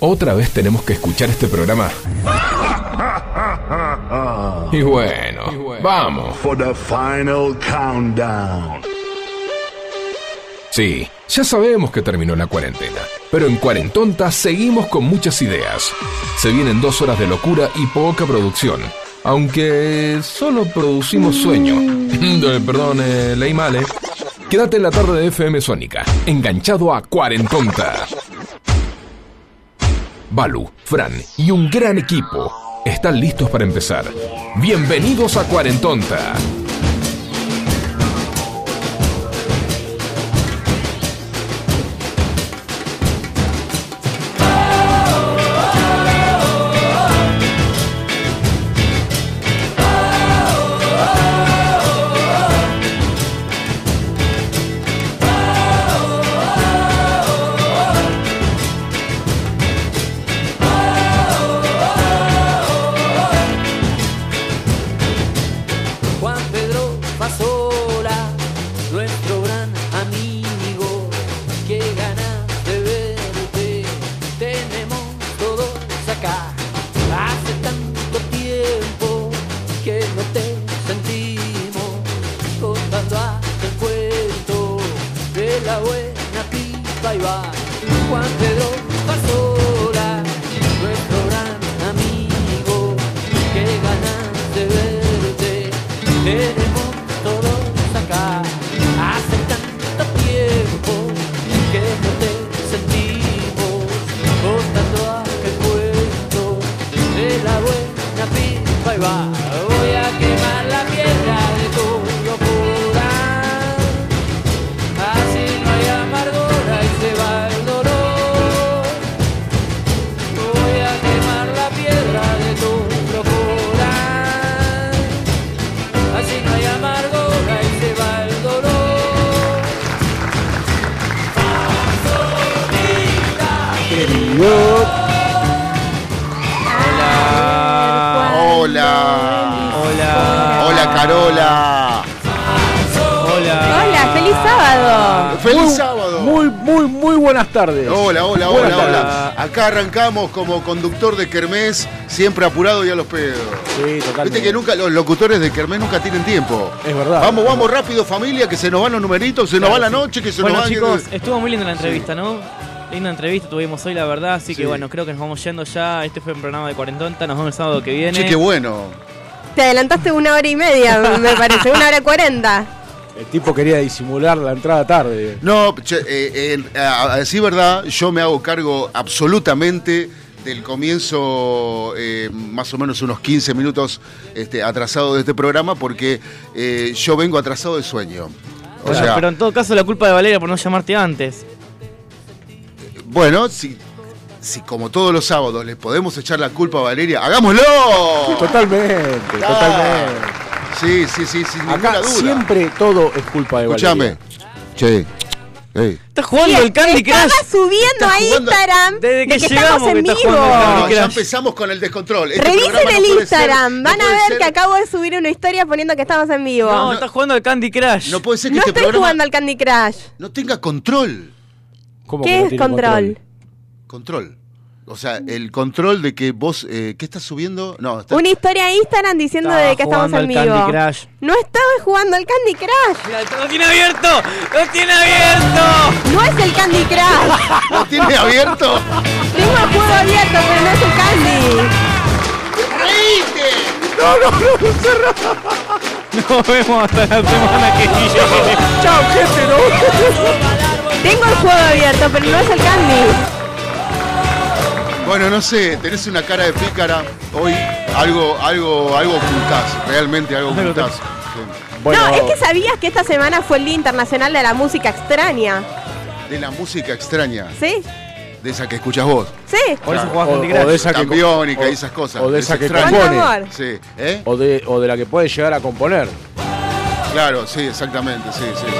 ¿Otra vez tenemos que escuchar este programa? Y bueno, vamos. For the final countdown. Sí, ya sabemos que terminó la cuarentena, pero en Cuarentonta seguimos con muchas ideas. Se vienen dos horas de locura y poca producción, aunque solo producimos sueño. Perdón, eh, leí mal, ¿eh? Quédate en la tarde de FM Sónica, enganchado a Cuarentonta. Balu, Fran y un gran equipo están listos para empezar. Bienvenidos a Cuarentonta. Como conductor de Kermés, siempre apurado y a los pedos. Sí, totalmente. Viste que nunca, los locutores de Kermés nunca tienen tiempo. Es verdad. Vamos, vamos rápido, familia, que se nos van los numeritos, se nos va la noche, que se Bueno nos va chicos, estuvo muy linda la entrevista, ¿no? Linda entrevista tuvimos hoy, la verdad, así Sí. que bueno, creo que nos vamos yendo ya. Este fue un programa de Cuarentonta, nos vemos el sábado que viene. Che, qué bueno. Te adelantaste una hora y media, me parece, una hora cuarenta. El tipo quería disimular la entrada tarde. No, che, eh, a, decir verdad, yo me hago cargo absolutamente del comienzo, eh, más o menos unos 15 minutos este, atrasado de este programa, porque eh, yo vengo atrasado de sueño. O Bueno, sea, pero en todo caso la culpa de Valeria por no llamarte antes. bueno, si, si como todos los sábados le podemos echar la culpa a Valeria, ¡hagámoslo! Totalmente, Ah, totalmente. Sí, sí, sí, sin ninguna Acá duda. siempre todo es culpa de Escúchame. Valeria. Che. Ey. Estás jugando el Candy Estaba Crush. subiendo Estás a jugando- Instagram Desde de que que llegamos estamos en que está vivo. jugando al No, ya empezamos con el descontrol. Este Revisen programa no el puede Instagram, ser- no van a puede ver ser- que acabo de subir una historia poniendo que estamos en vivo. No, No, estás jugando al Candy Crush. No puede ser que este estoy programa jugando al Candy Crush. no tenga control. ¿Cómo que ¿Qué no es tiene control? Control. O sea, el control de que vos. Eh, ¿Qué estás subiendo? No, está- Una historia a Instagram diciendo Estaba de que estamos en vivo. Candy Crush. No estaba jugando al Candy Crush. Mira, ¡Lo tiene abierto! ¡Lo tiene abierto! No es el Candy Crush. ¿Lo tiene abierto? Tengo el juego abierto, pero no es el Candy. Nos vemos hasta la semana que viene. Chao, gente, no. Tengo el juego abierto, pero no es el Candy. Bueno, no sé, tenés una cara de pícara hoy. Algo, algo, algo ocultás. Realmente algo ocultás. Sí. Bueno, No, es que sabías que esta semana fue el Día Internacional de la Música Extraña. De la música extraña. ¿Sí? De esa que escuchas vos. Sí. Por eso jugás o, Candy o de Crush. esa que Cambiónica o- y esas cosas. O de Es esa que extraña. Compone. Sí, ¿eh? O de, o de la que puede llegar a componer. Claro, sí, exactamente, sí, sí, sí.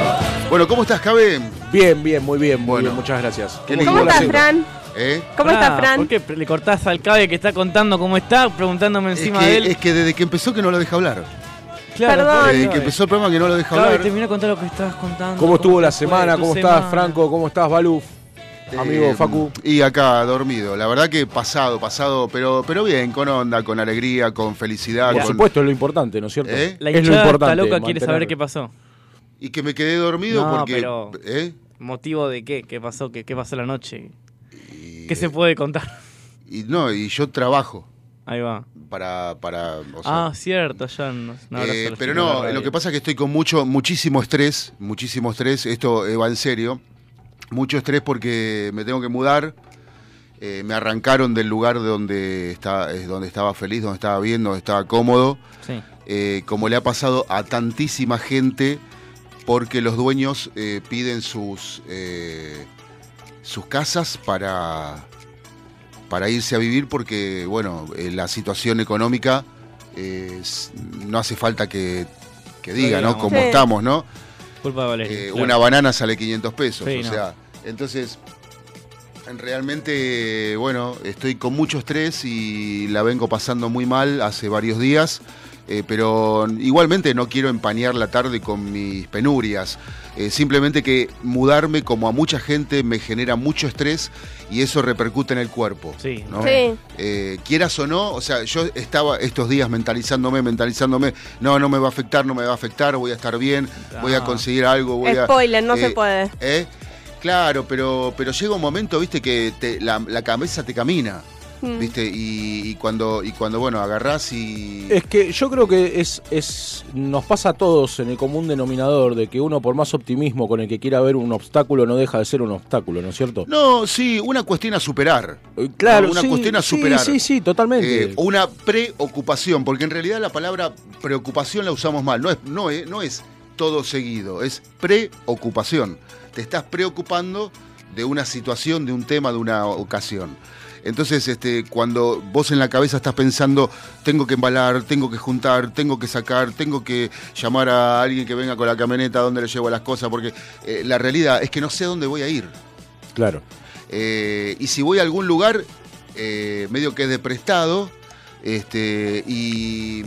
Bueno, ¿cómo estás, Cabe? Bien, bien, muy bien, muy Bueno. bien, muchas gracias. Qué ¿Cómo estás. Fran? ¿Eh? ¿Cómo Pará, estás, Fran? ¿Por qué le cortás al cabe que está contando cómo está, preguntándome Es encima que, de él? es que desde que empezó que no lo deja hablar. Claro, Perdón. Eh, que empezó el programa que no lo deja Gaby, hablar. termina de contar lo que estabas contando. ¿Cómo estuvo la semana? ¿Cómo estás? Franco? ¿Cómo estás, Balú? Amigo Eh, Facu. Y acá dormido. La verdad que pasado, pasado, pero, pero bien, con onda, con alegría, con felicidad. Por con- supuesto, es lo importante, ¿no es cierto? ¿Eh? La es lo importante. está loca, quiere saber qué pasó. Y que me quedé dormido No, porque. pero- ¿eh? ¿Motivo de qué? ¿Qué pasó? ¿Qué, qué pasó la noche? ¿Qué se puede contar? y no, y yo trabajo Ahí va. para. para o sea, Ah, cierto, ya no, Eh, pero no, lo que pasa es que estoy con mucho, muchísimo estrés, muchísimo estrés, esto eh, va en serio, mucho estrés porque me tengo que mudar, eh, me arrancaron del lugar donde, está, es donde estaba feliz, donde estaba bien, donde estaba cómodo, Sí. eh, como le ha pasado a tantísima gente, porque los dueños piden sus, sus casas para, para irse a vivir porque, bueno, eh, la situación económica eh, no hace falta que, que diga, ¿no? digamos. Como Sí. estamos, ¿no? Culpa de Valeria. Eh, claro. Una banana sale 500 pesos, Sí, o no. sea, entonces realmente, bueno, estoy con mucho estrés y la vengo pasando muy mal hace varios días, eh, pero igualmente no quiero empañar la tarde con mis penurias, eh, simplemente que mudarme como a mucha gente me genera mucho estrés y eso repercute en el cuerpo. Sí. ¿no? Sí. Eh, quieras o no, o sea, yo estaba estos días mentalizándome, mentalizándome, no, no me va a afectar, no me va a afectar, voy a estar bien, voy a Ah. conseguir algo, voy a... Spoiler, no se eh, puede. Claro, pero, pero llega un momento, viste, que te- la, la cabeza te camina, Mm. viste, y, y cuando, y cuando, bueno, agarrás y... Es que yo creo que es, es nos pasa a todos en el común denominador de que uno por más optimismo con el que quiera ver un obstáculo no deja de ser un obstáculo, ¿no es cierto? No, sí, una cuestión a superar. Eh, Claro, una sí, cuestión a sí, superar. Sí, sí, totalmente. Eh, una preocupación, porque en realidad la palabra preocupación la usamos mal. No es, no es, no es todo seguido, es preocupación. Te estás preocupando de una situación, de un tema, de una ocasión. Entonces, este, cuando vos en la cabeza estás pensando, tengo que embalar, tengo que juntar, tengo que sacar, tengo que llamar a alguien que venga con la camioneta, donde le llevo las cosas, porque eh, la realidad es que no sé a dónde voy a ir. claro. Eh, y si voy a algún lugar, eh, medio que de prestado, este, y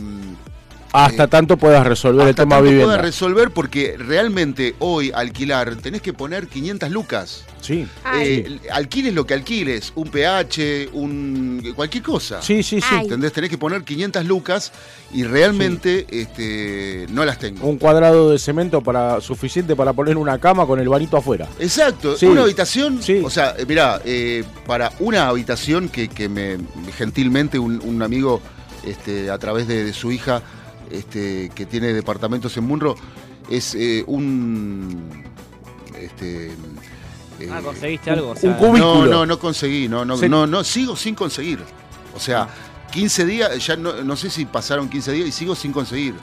Hasta Eh, tanto puedas resolver el hasta tema tanto vivienda. pueda resolver porque realmente hoy alquilar tenés que poner 500 lucas. sí. Eh, alquiles lo que alquiles, un PH, un cualquier cosa. Sí, sí, sí. Ay. ¿Entendés? Tenés que poner 500 lucas y realmente este, no las tengo. Un cuadrado de cemento para suficiente para poner una cama con el banito afuera. Exacto, Sí. una habitación, Sí. o sea, eh, mirá, eh, para una habitación que, que me gentilmente un, un amigo este, a través de, de su hija este, que tiene departamentos en Munro, es eh, un... Este, eh, Ah, conseguiste un- algo. O sea, no, cubículo. no, no conseguí, no, no, Se- no, no, sigo sin conseguir. O sea, 15 días, ya no, no sé si pasaron 15 días y sigo sin conseguir.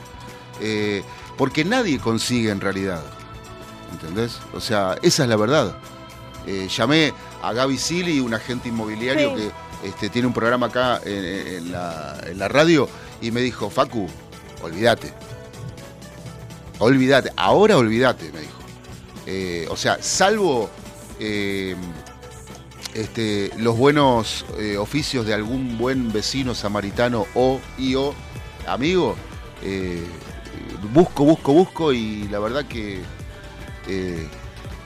Eh, porque nadie consigue en realidad. ¿Entendés? O sea, esa es la verdad. Eh, llamé a Gaby Sili, un agente inmobiliario Sí. que este, tiene un programa acá en, en la, en la radio, y me dijo, Facu, olvídate. Olvídate, ahora olvídate, me dijo. Eh, o sea, salvo eh, este, los buenos eh, oficios de algún buen vecino samaritano o y o amigo, busco, busco, busco y la verdad que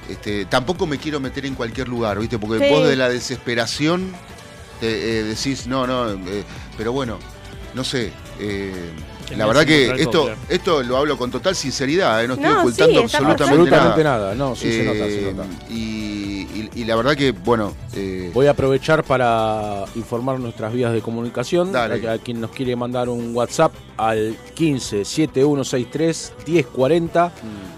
este, tampoco me quiero meter en cualquier lugar, ¿viste? Porque Sí. vos de la desesperación te, decís, no, no, pero bueno, no sé. Eh, la verdad que esto, esto lo hablo con total sinceridad, eh, no estoy No, sí, ocultando está absolutamente, Absolutamente nada. nada. No, sí se nota, se Eh, nota. Y, y- y la verdad que, bueno, eh, Voy a aprovechar para informar nuestras vías de comunicación. Dale. A, a quien nos quiere mandar un WhatsApp al 15 7163 1040. Mm.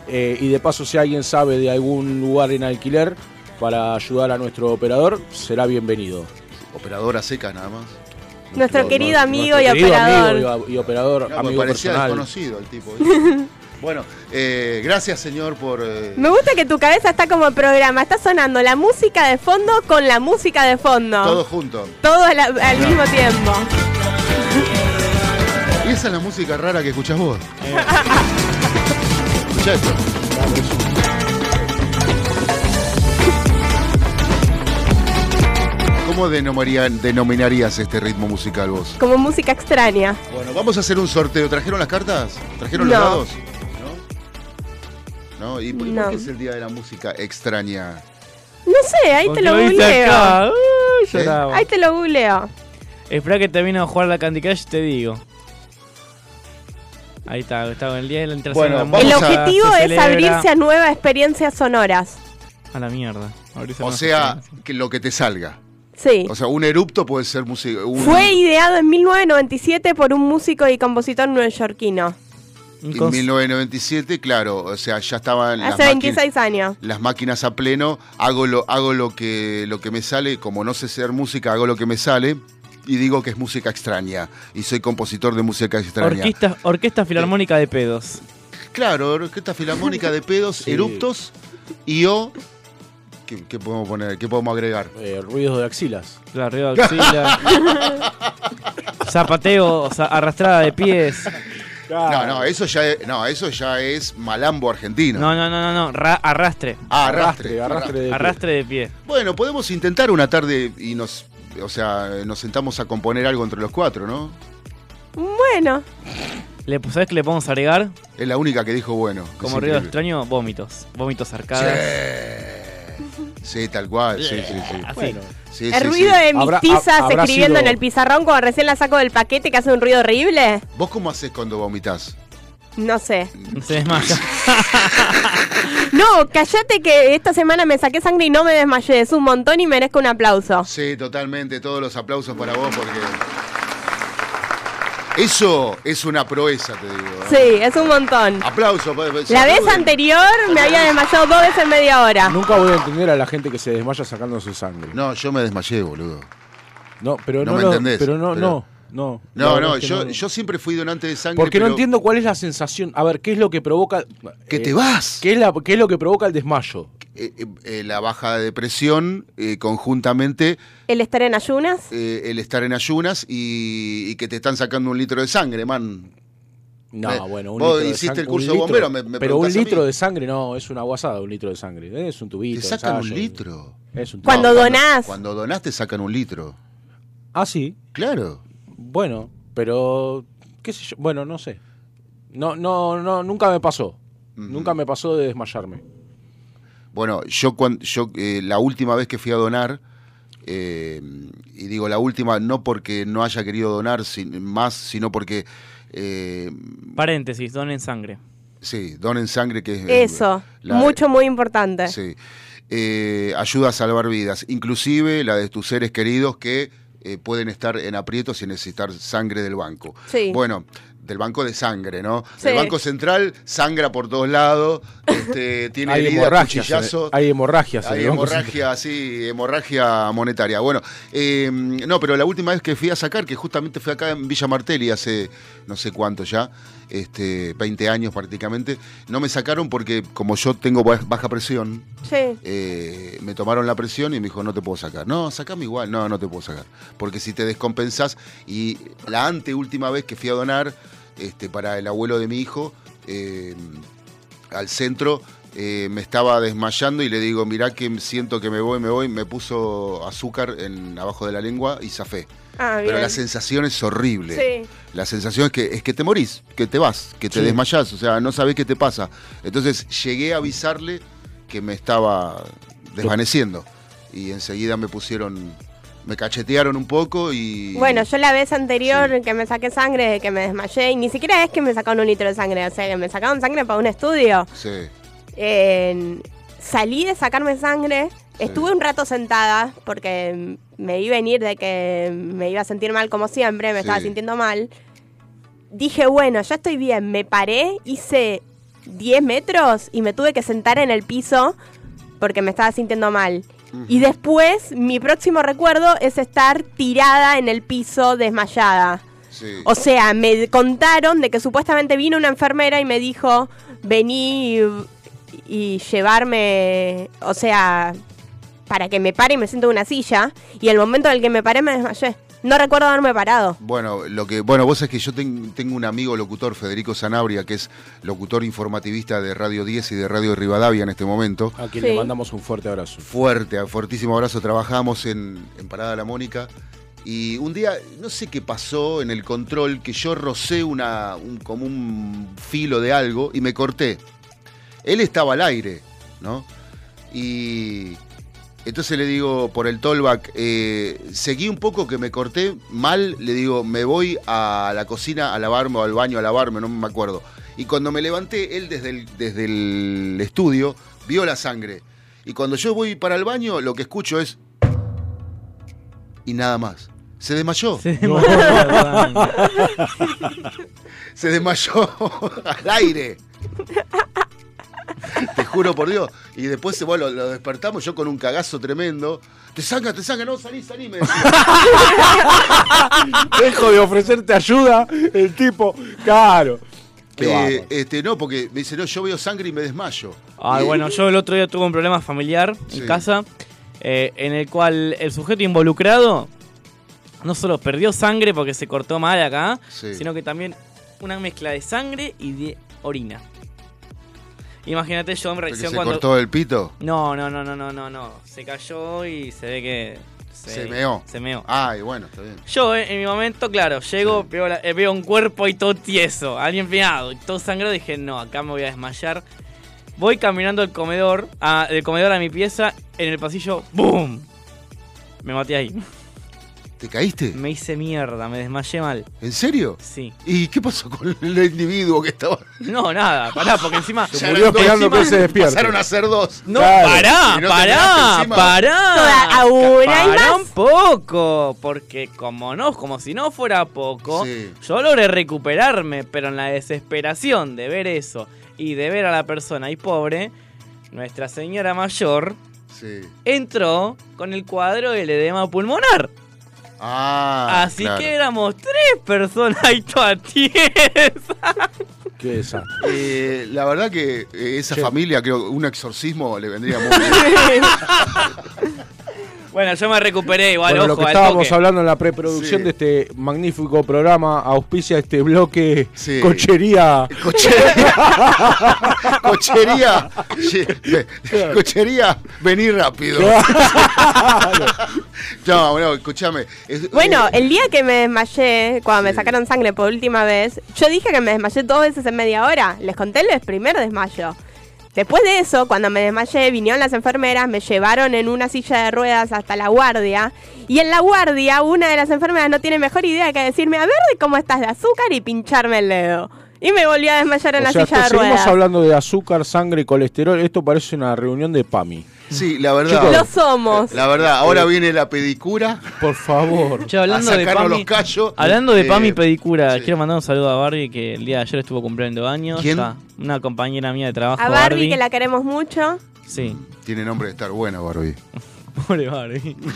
Eh, y de paso, si alguien sabe de algún lugar en alquiler para ayudar a nuestro operador, será bienvenido. operadora seca nada más. Nuestro querido amigo nuestro y querido operador. amigo y, y operador, No, amigo parecía personal. desconocido el tipo. bueno, eh, gracias señor por... eh, Me gusta que tu cabeza está como programa. Está sonando la música de fondo con la música de fondo. Todo junto. Todo al, al mismo tiempo. Y esa es la música rara que escuchás vos. Escuchá esto. ¿Cómo denominaría- denominarías este ritmo musical vos? Como música extraña. Bueno, vamos a hacer un sorteo. ¿Trajeron las cartas? ¿Trajeron los dados? ¿No? ¿No? ¿Y por, qué es el día de la música extraña? No sé, ahí te lo googleo. Uy, lloraba. Ahí te lo googleo. Espera que termine de jugar la Candy Crush y te digo. Ahí está, está en el día de la Bueno, de la vamos El objetivo es abrirse a nuevas experiencias sonoras. A la mierda. Abrirse O sea, que lo que te salga. Sí. O sea, un erupto puede ser música. un- Fue ideado en 1997 por un músico y compositor neoyorquino. En cons- 1997, claro, o sea, ya estaban las, Hace 26 años. las máquinas a pleno, hago lo, hago lo que lo que me sale, como no sé ser música, hago lo que me sale y digo que es música extraña y soy compositor de música extraña. Orquesta, orquesta Filarmónica de Pedos. Claro, orquesta filarmónica de pedos, Sí. eruptos y o ¿qué, qué podemos poner? ¿Qué podemos agregar? Eh, ruidos de axilas. La arriba de axila. Zapateo, o sea, arrastrada de pies. No, no, eso ya es, no, eso ya es malambo argentino. No, no, no, no, no. ra- arrastre. Ah, arrastre. Arrastre, arrastre de pie. Arrastre de pie. Bueno, podemos intentar una tarde y nos, o sea, nos sentamos a componer algo entre los cuatro, ¿no? Bueno, Le, ¿Sabes qué le podemos agregar? Es la única que dijo bueno. Como ruido increíble. extraño, vómitos. Vómitos arcadas. Sí, tal cual, sí, sí, sí. Así. Bueno, Sí, el sí, ruido sí. de mis Habrá- habrá escribiendo sido- en el pizarrón cuando recién la saco del paquete que hace un ruido horrible. ¿Vos cómo haces cuando vomitas? No sé. Se desmaya. No, cállate que esta semana me saqué sangre y no me desmayé. Es un montón y merezco un aplauso. Sí, totalmente. Todos los aplausos para vos porque. Eso es una proeza, te digo. ¿eh? Sí, es un montón. Aplauso. pa- se La vez anterior me había desmayado dos veces en media hora. nunca voy a entender a la gente que se desmaya sacando su sangre. No, No, yo me desmayé, boludo. pero No no, me lo- entendés, Pero no, pero- no, no. No, no, es que yo, no. yo siempre fui donante de sangre. Porque no pero entiendo cuál es la sensación. A ver, ¿qué es lo que provoca. Que eh, te vas. ¿qué es, la, ¿Qué es lo que provoca el desmayo? Eh, eh, eh, la baja de presión, eh, conjuntamente El estar en ayunas. eh, el estar en ayunas y, y que te están sacando un litro de sangre, man. No, Eh, bueno, un vos litro de hiciste sang- el un curso de litro- bombero, me- me Pero un litro de sangre no, es una guasada, un litro de sangre. ¿eh? Es un tubito. Te sacan un ensayo, litro. Es un Cuando tubito. donás. Cuando donás te sacan un litro. Ah, sí. Claro. Bueno, pero. ¿Qué sé yo? Bueno, no sé. No, no, no, nunca me pasó. Nunca me pasó de desmayarme. Bueno, yo cuando yo eh, la última vez que fui a donar eh, y digo la última no porque no haya querido donar sin- más, sino porque eh, Paréntesis, donen sangre. sí, donen sangre que es Eso. la- Mucho, muy importante. Sí. Eh, ayuda a salvar vidas, inclusive la de tus seres queridos que eh, pueden estar en aprietos y necesitar sangre del banco. Sí. Bueno, del banco de sangre, ¿no? Sí. El banco central sangra por todos lados, este, tiene Hay herida, hemorragias. cuchillazo. Hay hemorragias. Hay hemorragia, sí, hemorragia monetaria. Bueno, eh, no, pero la última vez que fui a sacar, que justamente fui acá en Villa Martelli hace no sé cuánto ya, este, 20 años prácticamente, no me sacaron porque como yo tengo ba- baja presión, Sí. eh, me tomaron la presión y me dijo, no te puedo sacar. No, sacame igual. No, no te puedo sacar. Porque si te descompensas, y la anteúltima vez que fui a donar este, para el abuelo de mi hijo, eh, al centro, eh, me estaba desmayando y le digo, mirá que siento que me voy, me voy, me puso azúcar en abajo de la lengua y zafé. Ah. Pero la sensación es horrible. Sí. La sensación es que, es que te morís, que te vas, que te Sí. desmayás, o sea, no sabés qué te pasa. Entonces llegué a avisarle que me estaba desvaneciendo y enseguida me pusieron, me cachetearon un poco y... Bueno, yo la vez anterior Sí. que me saqué sangre, que me desmayé, y ni siquiera es que me sacaron un litro de sangre, o sea, que me sacaron sangre para un estudio. Sí, En- salí de sacarme sangre, estuve un rato sentada porque me a venir de que me iba a sentir mal como siempre, me Sí. estaba sintiendo mal. Dije, bueno, ya estoy bien, me paré, hice 10 metros y me tuve que sentar en el piso porque me estaba sintiendo mal. Y después, mi próximo recuerdo es estar tirada en el piso desmayada. sí. O sea, me contaron de que supuestamente vino una enfermera y me dijo, vení y, y llevarme, o sea, para que me pare y me siento en una silla. Y el momento en el que me paré me desmayé. No recuerdo haberme parado. Bueno, lo que, bueno, vos es que yo ten- tengo un amigo locutor, Federico Sanabria, que es locutor informativista de Radio 10 y de Radio Rivadavia en este momento. A quien Sí. le mandamos un fuerte abrazo. Fuerte, fuertísimo abrazo. Trabajamos en, en Parada La Mónica. Y un día, no sé qué pasó en el control, que yo rocé una, un, como un filo de algo y me corté. Él estaba al aire, ¿no? Y entonces le digo por el tollback, eh, seguí un poco que me corté mal, le digo, me voy a la cocina a lavarme o al baño a lavarme, no me acuerdo. Y cuando me levanté, él desde el, desde el estudio vio la sangre. Y cuando yo voy para el baño, lo que escucho es... Y nada más. Se desmayó. Se sangre. Se desmayó al aire. Te juro por Dios. Y después bueno, lo despertamos yo con un cagazo tremendo. Te sangra, te sangra, no, salí, salí, me decía. Dejo de ofrecerte ayuda, el tipo, claro. Eh, este, no, porque me dice, no, yo veo sangre y me desmayo. Ay, Y- bueno, yo el otro día tuve un problema familiar Sí. en casa, eh, en el cual el sujeto involucrado no solo perdió sangre porque se cortó mal acá, Sí. sino que también una mezcla de sangre y de orina. Imagínate yo en reacción se cuando... cortó el pito. No, no, no, no, no, no, no. Se cayó y se ve que... Se meó. Se meó. Ay, bueno, está bien. Yo, eh, en mi momento, claro, llego, veo, la- eh, veo un cuerpo y todo tieso, alguien pegado y todo sangrado. Dije, no, acá me voy a desmayar. Voy caminando al comedor, a- del comedor a mi pieza, en el pasillo, ¡boom! Me maté ahí. ¿Te caíste? Me hice mierda, me desmayé mal. ¿En serio? Sí. ¿Y qué pasó con el individuo que estaba? No, nada, pará, porque encima. Se murió esperando que se despierte. Pasaron a ser dos. No, Claro. pará, no pará, pará. Toda- aún hay más. un poco, porque como no, como si no fuera poco, Sí. yo logré recuperarme, pero en la desesperación de ver eso y de ver a la persona ahí pobre, nuestra señora mayor Sí. entró con el cuadro del edema pulmonar. Ah, Así claro. que éramos tres personas ahí todas tiesas. Qué desastre. Eh, la verdad que eh, esa Che. familia, creo que un exorcismo le vendría muy bien. Bueno, yo me recuperé igual, Bueno, lo ojo, que al estábamos toque. hablando en la preproducción Sí. de este magnífico programa auspicia este bloque Sí. cochería. Cochería. Cochería. Cochería, vení rápido. No, bueno, escúchame. Es- Bueno, el día que me desmayé, cuando me sacaron sangre por última vez, yo dije que me desmayé dos veces en media hora. Les conté el primer desmayo. Después de eso, cuando me desmayé, vinieron las enfermeras, me llevaron en una silla de ruedas hasta la guardia. Y en la guardia, una de las enfermeras no tiene mejor idea que decirme, a ver de cómo estás de azúcar y pincharme el dedo. Y me volví a desmayar en O la sea, silla de seguimos ruedas. hablando de azúcar, sangre y colesterol. Esto parece una reunión de PAMI. Sí, la verdad. Chicos, Lo somos. La verdad, ahora viene la pedicura. Por favor. Che, hablando a de Pami, los callos. Hablando de Eh, Pami Pedicura, sí. quiero mandar un saludo a Barbie que el día de ayer estuvo cumpliendo años. ¿Quién? Está una compañera mía de trabajo, A Barbie, que la queremos mucho. Sí, Tiene nombre de estar buena, Barbie. pobre Barbie.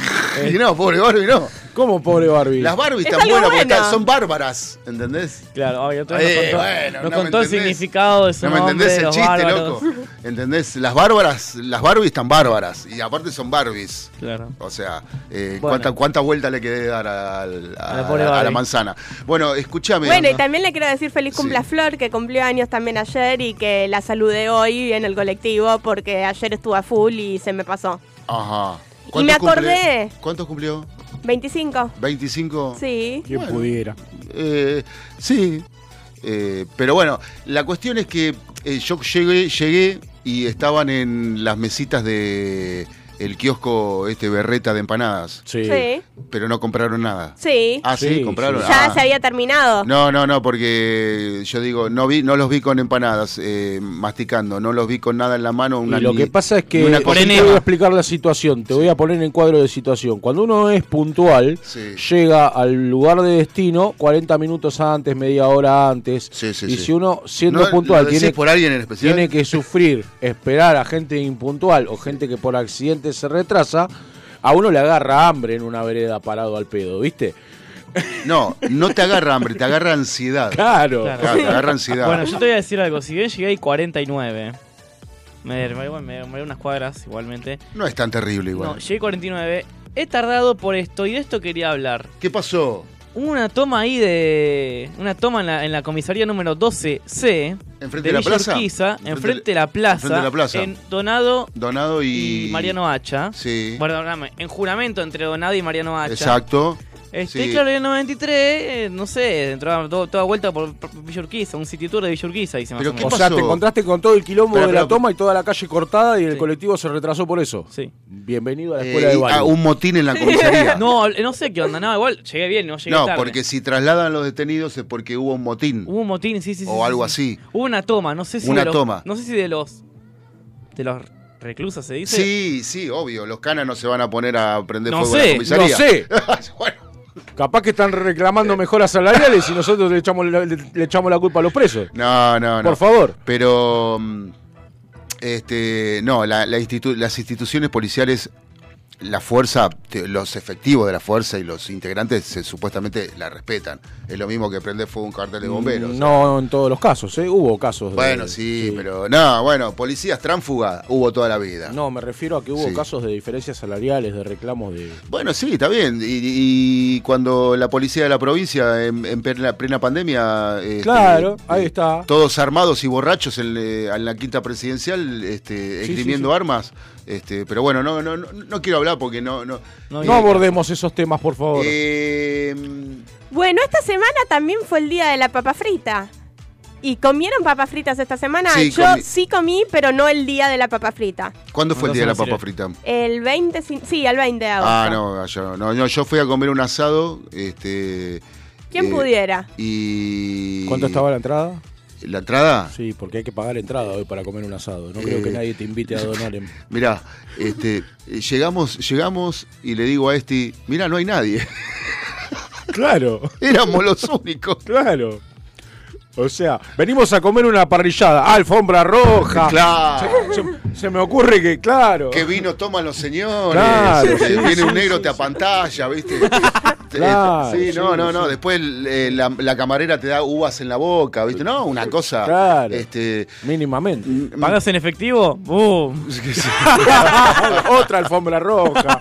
Y no, pobre Barbie, no. ¿Cómo, pobre Barbie? Las Barbies Es están algo buenas porque bueno. están- son bárbaras, ¿entendés? Claro, obvio, tú Eh, nos contó, bueno, nos no me contó el entendés. significado de su No me nombre, entendés de el los chiste, bárbaros. loco. ¿Entendés? Las bárbaras, las Barbies están bárbaras. Y aparte son Barbies. Claro. O sea, eh, Bueno. ¿cuánta, ¿cuánta vuelta le quedé dar al- a, A la pobre a la Barbie. manzana? Bueno, escúchame. Bueno, y también le quiero decir feliz Sí. cumple a Flor, que cumplió años también ayer y que la saludé hoy en el colectivo porque ayer estuve a full y se me pasó. Ajá. Y me ¿Cuántos cumple- acordé. ¿Cuántos cumplió? 25. ¿25? Sí. ¿Quién Bueno. pudiera? Eh, sí. Eh, pero bueno, la cuestión es que eh, yo llegué, llegué y estaban en las mesitas de el kiosco este berreta de empanadas, Sí. Sí. pero no compraron nada. Sí. Ah, sí, Sí, compraron. sí. Ya Ah. se había terminado. No, no, no, porque yo digo, no vi, no los vi con empanadas eh, masticando, no los vi con nada en la mano. Una, y lo ni- que pasa es que una te Por voy a explicar la situación, te voy a poner en cuadro de situación. Cuando uno es puntual, Sí. llega al lugar de destino 40 minutos antes, media hora antes. Sí, sí, y sí. si uno, siendo ¿No puntual, tiene, por alguien en especial? tiene que sufrir, esperar a gente impuntual o gente que por accidente se retrasa, a uno le agarra hambre en una vereda parado al pedo, ¿viste? No, no te agarra hambre, te agarra ansiedad. Claro. Claro. Claro, te agarra ansiedad. Bueno, yo te voy a decir algo. Si bien llegué ahí 49, me, me, me, me, me unas cuadras igualmente. No es tan terrible igual. No, llegué 49 he tardado por esto y de esto quería hablar. ¿Qué pasó? Una toma ahí de. Una toma en la, en la comisaría número 12C. ¿Enfrente de la Villa plaza? Urquiza, Enfrente enfrente de- la plaza. enfrente de la plaza. En Donado Donado y... y, Mariano Hacha. Sí. Bueno, en juramento entre Donado y Mariano Hacha. Exacto. Este, Sí. claro, en el 93, eh, no sé, entraba todo- toda vuelta por, por Villa Urquiza, un city tour de Villa Urquiza, dice más Pero o ¿qué O sea, te encontraste con todo el quilombo Pero, de la toma y toda la calle cortada y el Sí. colectivo se retrasó por eso. Sí. Bienvenido a la Eh, escuela de y- ah, un motín en la comisaría. No, no sé qué onda, no, igual llegué bien, no llegué No, tarde. porque si trasladan los detenidos es porque hubo un motín. Hubo un motín, sí, sí, sí. O sí, algo sí. así. Hubo una toma, no sé si Una de los, toma. No sé si de los de los reclusas se dice. Sí, sí, obvio. Los canas no se van a poner a prender No fuego a sé, la comisaría. no sé. bueno, Capaz que están reclamando mejoras salariales y nosotros le echamos, la- le, echamos la culpa a los presos. no, no, no. Por favor. Pero, mm, este, no, la- la institu- las instituciones policiales, la fuerza, los efectivos de la fuerza y los integrantes se, supuestamente la respetan. Es lo mismo que prender fuego un cartel de bomberos. No en todos los casos, ¿eh? Hubo casos. de- Bueno, sí, pero no, bueno, policías tránfugas hubo toda la vida. No, me refiero a que hubo Sí. casos de diferencias salariales, de reclamos de... Bueno, sí, está bien. Y, y cuando la policía de la provincia, en, en plena, plena pandemia. este, Claro, eh, ahí está. Todos armados y borrachos en, eh, en la quinta presidencial, este, Sí, sí, sí. armas. Este, pero bueno, no, no, no, no quiero hablar porque no. No, No, No abordemos esos temas, por favor. Eh, Bueno, esta semana también fue el día de la papa frita. ¿Y comieron papas fritas esta semana? Sí, Yo comí. sí comí, pero no el día de la papa frita. ¿Cuándo fue el día de la papa frita? El 20, sí, sí, el 20 de agosto. Ah, no, yo, no, no, yo fui a comer un asado. Este, ¿Quién eh, pudiera? Y. ¿Cuánto estaba la entrada? ¿La entrada? Sí, porque hay que pagar entrada hoy para comer un asado. No creo Eh, que nadie te invite a donar en... Mirá, este, eh, llegamos, llegamos y le digo a este, mirá, no hay nadie. Claro, Éramos los únicos. claro. O sea, venimos a comer una parrillada. Alfombra roja. Claro. Se, se- se me ocurre que, claro. ¿Qué vino toman los señores? Claro, Este, sí, viene sí, un negro, sí, te apantalla, ¿viste? Claro, sí, no, sí, no, no. sí. Después eh, la, la camarera te da uvas en la boca, ¿viste? No, una cosa. Claro. Este, Mínimamente. ¿Pagas en efectivo? ¡Bum! Otra alfombra roja.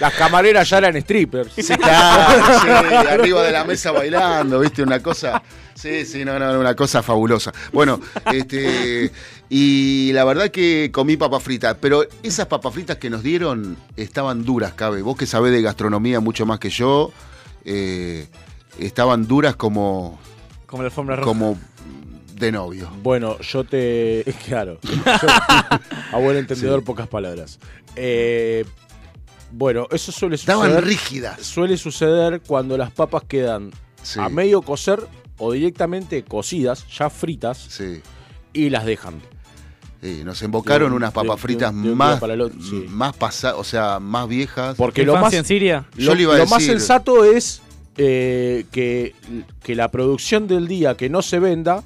Las camareras ya eran strippers. Sí, claro, sí, arriba de la mesa bailando, ¿viste? Una cosa. Sí, sí, no, no, una cosa fabulosa. Bueno, este. Y la verdad que comí papas fritas, pero esas papas fritas que nos dieron estaban duras, cabe. Vos que sabés de gastronomía mucho más que yo, eh, estaban duras como, Como la alfombra roja. como de novio. Bueno, yo te. Claro. Yo- a buen entendedor, pocas palabras. Eh, bueno, eso suele Estaban suceder. rígidas. Suele suceder cuando las papas quedan Sí. a medio cocer o directamente cocidas, ya fritas, Sí. y las dejan. Sí, nos embocaron De unas papas de fritas de más, el sí. más pasadas, o sea, más viejas. Porque lo más, ¿Infancia en Siria? Yo lo, le iba a lo más sensato es eh, que, que la producción del día que no se venda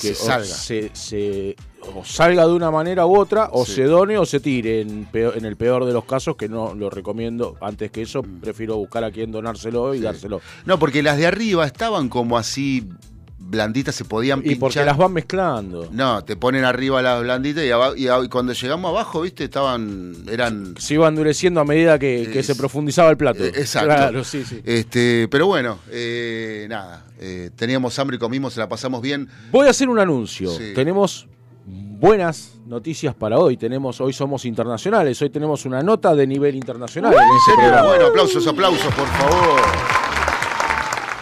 que se salga. se, se- o salga de una manera u otra, o Sí. se done o se tire. En, peor- en el peor de los casos, que no lo recomiendo. Antes que eso, prefiero buscar a quien donárselo y Mm. Sí. dárselo. No, porque las de arriba estaban como así blanditas, se podían Y pinchar. porque las van mezclando. No, te ponen arriba las blanditas y, y y cuando llegamos abajo, viste, estaban, eran... Se iba endureciendo a medida que, que Es- se profundizaba el plato. eh, exacto. Claro, sí, sí. Este, pero bueno, eh, nada, eh, teníamos hambre y comimos, se la pasamos bien. Voy a hacer un anuncio. Sí. Tenemos buenas noticias para hoy. Tenemos, hoy somos internacionales. Hoy tenemos una nota de nivel internacional en ¿En ese serio? programa. Bueno, aplausos, aplausos, por favor.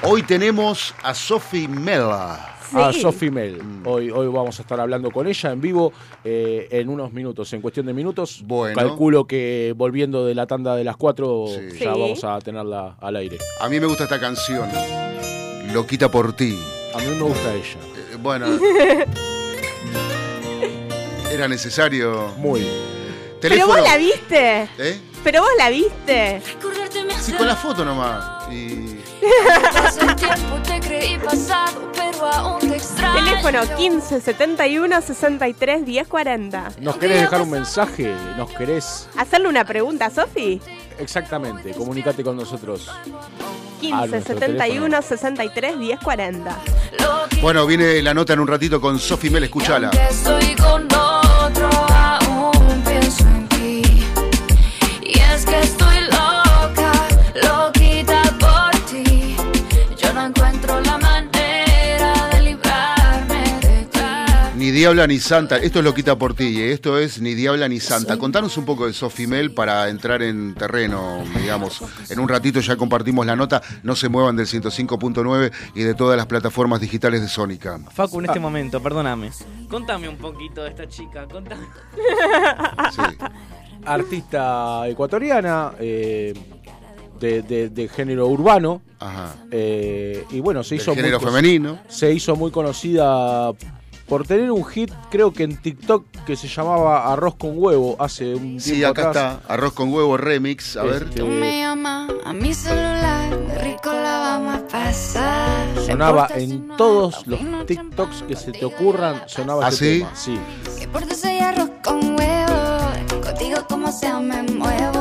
Hoy tenemos a Sophie Mella. Sí. A Sophie Mel. Mm. Hoy, hoy vamos a estar hablando con ella en vivo eh, en unos minutos, en cuestión de minutos. Bueno. Calculo que volviendo de la tanda de las cuatro Sí. ya Sí. vamos a tenerla al aire. A mí me gusta esta canción, Loquita por ti. A mí me gusta ella. Eh, bueno, era necesario. Muy. Pero vos la viste. ¿Eh? Pero vos la viste. Sí, con la foto nomás. Y... Hace un tiempo te creí pasado, pero aún te extraño. Teléfono 15 71 63 10 40. ¿Nos querés dejar un mensaje? ¿Nos querés? Hacerle una pregunta, Sofi. Exactamente, comunicate con nosotros. 15 nuestro 71 63 10 40. Lo que Bueno, viene la nota en un ratito con Sophie Mel, escúchala. aunque estoy con otro, Diabla ni Santa, esto es lo quita por ti, ¿eh? esto es ni Diabla ni Santa. Contanos un poco de Sofimel para entrar en terreno, digamos. En un ratito ya compartimos la nota, no se muevan del 105.9 y de todas las plataformas digitales de Sónica. Facu, en Ah. este momento, perdóname. Contame un poquito de esta chica. Contame. Sí. Artista ecuatoriana, eh, de, de- de género urbano. Ajá. eh, y bueno, se hizo, muy, género femenino. se hizo muy conocida por tener un hit, creo que en TikTok, que se llamaba Arroz con huevo hace un Sí, tiempo acá atrás. está, arroz con huevo remix, a ver. Este, Tú me llamas a mi celular, rico la vamos a pasar. sonaba en todos los TikToks que se te ocurran, sonaba ¿Ah, este sí? tema. Sí. Que por arroz con huevo. Contigo como sea me muevo.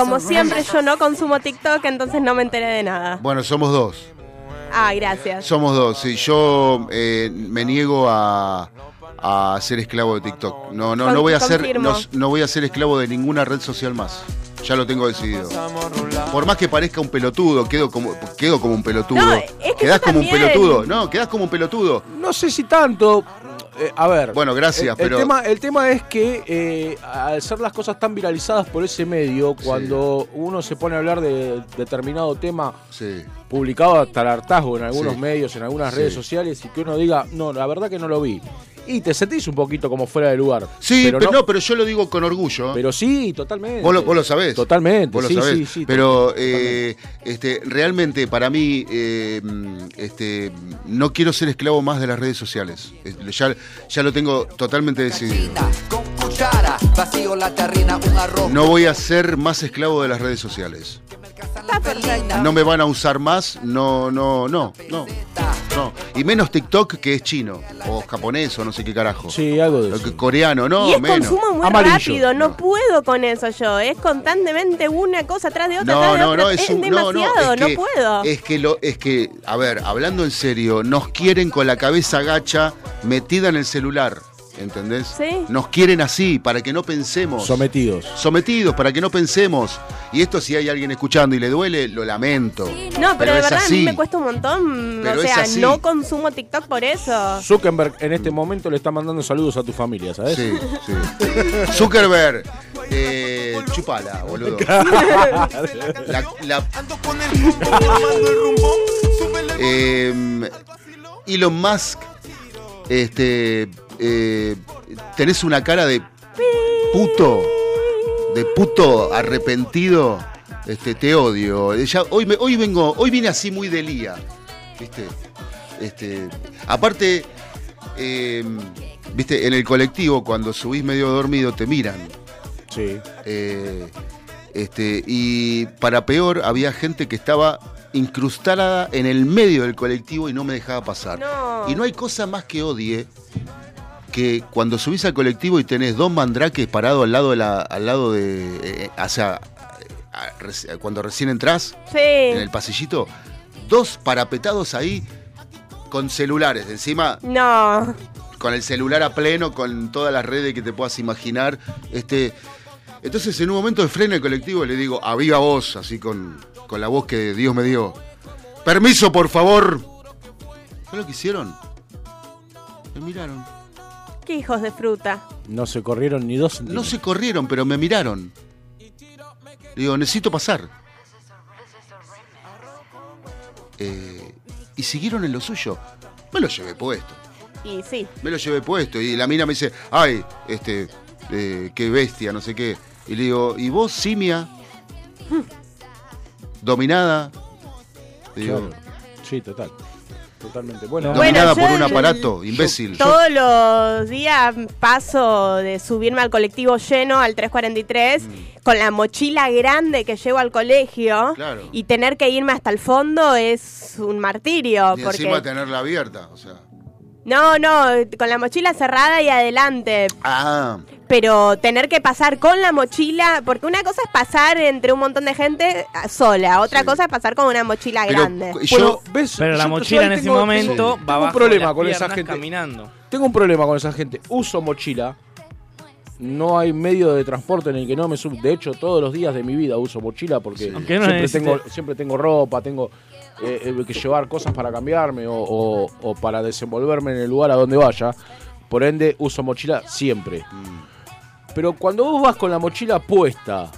Como siempre yo no consumo TikTok, entonces no me enteré de nada. Bueno, somos dos. Ah, gracias. Somos dos. Sí, yo eh, me niego a, a ser esclavo de TikTok. No, no, Con- no voy a ser, no, no voy a ser esclavo de ninguna red social más. Ya lo tengo decidido. Por más que parezca un pelotudo, quedo como, quedo como un pelotudo. No, es que quedás como un pelotudo. No, quedás como un pelotudo. No sé si tanto. Eh, a ver. Bueno, gracias, el, el pero- tema, el tema es que eh, al ser las cosas tan viralizadas por ese medio, cuando uno se pone a hablar de determinado tema Sí. Publicado hasta el hartazgo en algunos Sí. medios, en algunas Sí. redes sociales, y que uno diga, no, la verdad que no lo vi. Y te sentís un poquito como fuera de lugar. Sí, pero, pero no, pero yo lo digo con orgullo. Pero sí, totalmente. Vos lo, vos lo sabés. Totalmente. Vos lo sí, sabés. sí, sí, Pero eh, este, realmente para mí eh, mm, este, no quiero ser esclavo más de las redes sociales. Eh, Ya, ya lo tengo totalmente decidido. No voy a ser más esclavo de las redes sociales. Está perfecto. No me van a usar más, no, no, no, no. no. Y menos TikTok que es chino, o japonés, o no sé qué carajo. Sí, algo de eso. Coreano, no, y es menos. consumo muy Amarillo. rápido, no, No. puedo con eso yo. Es constantemente una cosa atrás de otra. No, atrás de no, otra. no, es, un, no, no, demasiado, es no, que, puedo. Es que, lo, es que, a ver, hablando en serio, nos quieren con la cabeza gacha metida en el celular, ¿entendés? Sí. Nos quieren así, para que no pensemos. Sometidos. Sometidos, para que no pensemos. Y esto si hay alguien escuchando y le duele, lo lamento. no, pero, de es verdad a mí así. me cuesta un montón. Pero o sea, así. no consumo TikTok por eso. Zuckerberg en este momento le está mandando saludos a tu familia, ¿sabes? Sí, sí. Zuckerberg, eh, chupala, boludo. La- la- Eh, Elon Musk, este, eh, tenés una cara de puto, de puto arrepentido. Este, te odio. Ya, hoy, me- hoy vengo, hoy vine así muy de lía, ¿viste? Este, aparte, eh, viste, en el colectivo cuando subís medio dormido te miran. Sí. Eh, este, y para peor, había gente que estaba incrustada en el medio del colectivo y no me dejaba pasar. No. Y no hay cosa más que odie que cuando subís al colectivo y tenés dos mandrakes parados al lado de la, al lado de. eh, o sea, a- cuando recién entrás Sí. en el pasillito, dos parapetados ahí con celulares. Encima, No. con el celular a pleno, con todas las redes que te puedas imaginar. Este, entonces, en un momento de freno el colectivo le digo, a viva voz, así con, con la voz que Dios me dio. Permiso, por favor. ¿Sabes lo que hicieron? Me miraron. Qué hijos de fruta. No se corrieron ni dos No centímetros. se corrieron, pero me miraron. Le digo, necesito pasar. Eh, y siguieron en lo suyo. Me lo llevé puesto. Y sí. Me lo llevé puesto. Y la mina me dice, ay, este, eh, qué bestia, no sé qué. Y le digo, ¿y vos, simia? Dominada. Le digo, Claro. Sí, total. Totalmente. Bueno, Bueno, dominada por un aparato, imbécil. Todos los días paso de subirme al colectivo lleno, al 343, con la mochila grande que llevo al colegio. Mm. Claro. Y tener que irme hasta el fondo es un martirio. y porque encima tenerla abierta, o sea. No, no, con la mochila cerrada y adelante. Ah, Pero tener que pasar con la mochila, porque una cosa es pasar entre un montón de gente ah, sola, otra Sí. cosa es pasar con una mochila pero grande. yo. Pero la Yo- mochila en ese tengo- momento tengo- va tengo un problema con esa gente. caminando. Tengo un problema con esa gente. Uso mochila. no hay medio de transporte en el que no me subo. De hecho, todos los días de mi vida uso mochila porque siempre, tengo, siempre tengo ropa, tengo eh, eh, que llevar cosas para cambiarme o, o- o para desenvolverme en el lugar a donde vaya. Por ende, uso mochila siempre. Pero cuando vos vas con la mochila puesta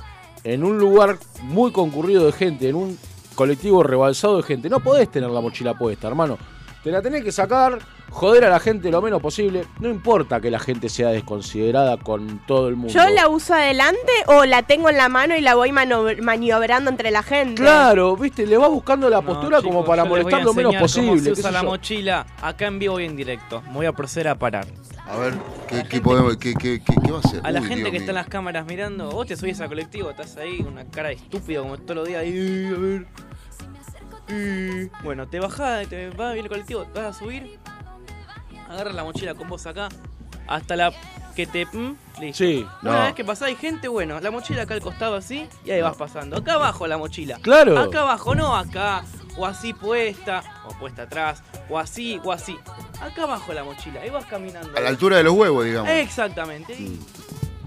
en un lugar muy concurrido de gente, en un colectivo rebalsado de gente, no podés tener la mochila puesta, hermano. Te la tenés que sacar, joder a la gente lo menos posible. No importa que la gente sea desconsiderada con todo el mundo. ¿Yo la uso adelante o la tengo en la mano y la voy maniobrando entre la gente? Claro, viste, le vas buscando la No, postura como chicos, para a molestar lo menos enseñar cómo posible. se usa la yo. mochila acá en vivo y en directo. Me voy a proceder a parar. A ver, ¿qué, qué podemos, qué, qué, qué- qué va a hacer? A la Uy, gente Dios que está en las cámaras mirando, vos te subís al colectivo, estás ahí con una cara de estúpido como todos los días. ahí, a ver. Y, bueno, te bajás, te va bien el colectivo, te vas a subir, agarras la mochila con vos acá, hasta la que te. mm, listo. Sí, Una no. vez que pasás, hay gente, bueno, la mochila acá al costado así, y ahí vas pasando. Acá abajo la mochila. Claro. Acá abajo, no acá, o así puesta, o puesta atrás, o así, o así. Acá abajo la mochila, ahí vas caminando. A la altura de los huevos, digamos. Exactamente.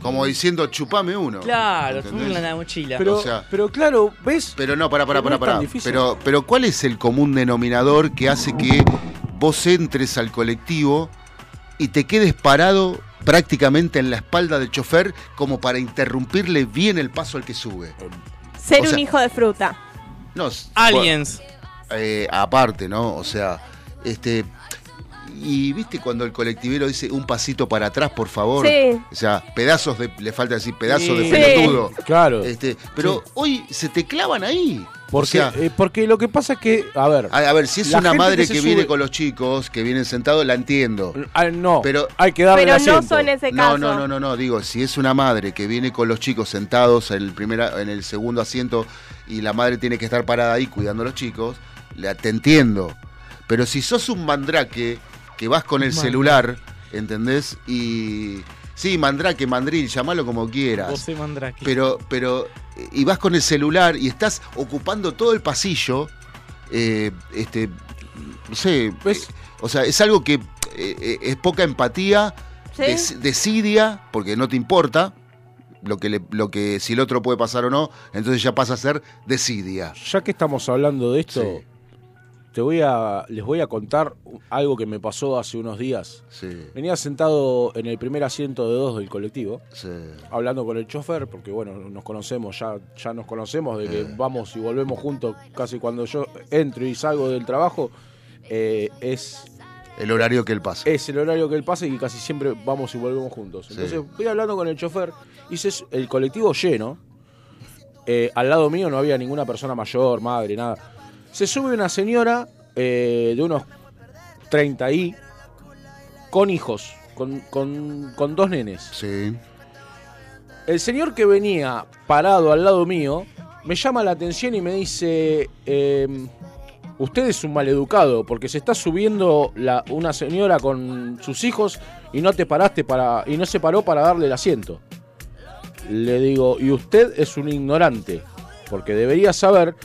Como diciendo, chupame uno. Claro, chumla la mochila. Pero, O sea- pero claro, ¿ves? Pero no, para, para, No para, es tan para. difícil. Pero, pero ¿cuál es el común denominador que hace que vos entres al colectivo y te quedes parado prácticamente en la espalda del chofer como para interrumpirle bien el paso al que sube? Ser O sea- un hijo de fruta. No, Aliens. eh, aparte, ¿no? O sea, este. Y viste cuando el colectivero dice un pasito para atrás, por favor. Sí. O sea, pedazos de. Le falta decir pedazos de Sí. pelotudo. Claro. Este, pero Sí. hoy se te clavan ahí. Porque, o sea, eh, porque lo que pasa es que, a ver, a, a ver, si es una madre que viene sube- con los chicos, que vienen sentados, la entiendo. ah, no, Pero- hay que darle Pero el no son ese No, caso. no, no, no, no, digo, si es una madre que viene con los chicos sentados en el primera, en el segundo asiento y la madre tiene que estar parada ahí cuidando a los chicos, la, te entiendo. Pero si sos un mandrake que vas con el celular, ¿entendés? Y sí, mandrake, mandril, llamalo como quieras. José Mandrake. Pero, pero, y vas con el celular y estás ocupando todo el pasillo, eh, este, no sé, ¿Ves? eh, o sea, es algo que eh, eh, es poca empatía, ¿Sí? des- desidia, porque no te importa lo que, le- lo que si el otro puede pasar o no, entonces ya pasa a ser desidia. Ya que estamos hablando de esto, Sí. Te voy a, les voy a contar algo que me pasó hace unos días. Sí, Venía sentado en el primer asiento de dos del colectivo, sí. hablando con el chofer, porque bueno, nos conocemos, ya, ya nos conocemos, de que Eh. vamos y volvemos juntos casi cuando yo entro y salgo del trabajo, eh, es, El horario que él pasa. es el horario que él pasa y casi siempre vamos y volvemos juntos. Sí. Entonces voy hablando con el chofer, y se- el colectivo lleno, eh, al lado mío no había ninguna persona mayor, madre, nada. Se sube una señora eh, de unos 30 y con hijos, con, con- con dos nenes. Sí. El señor que venía parado al lado mío me llama la atención y me dice, eh, usted es un maleducado porque se está subiendo la- una señora con sus hijos y no te paraste para y no se paró para darle el asiento. Le digo, y usted es un ignorante porque debería saber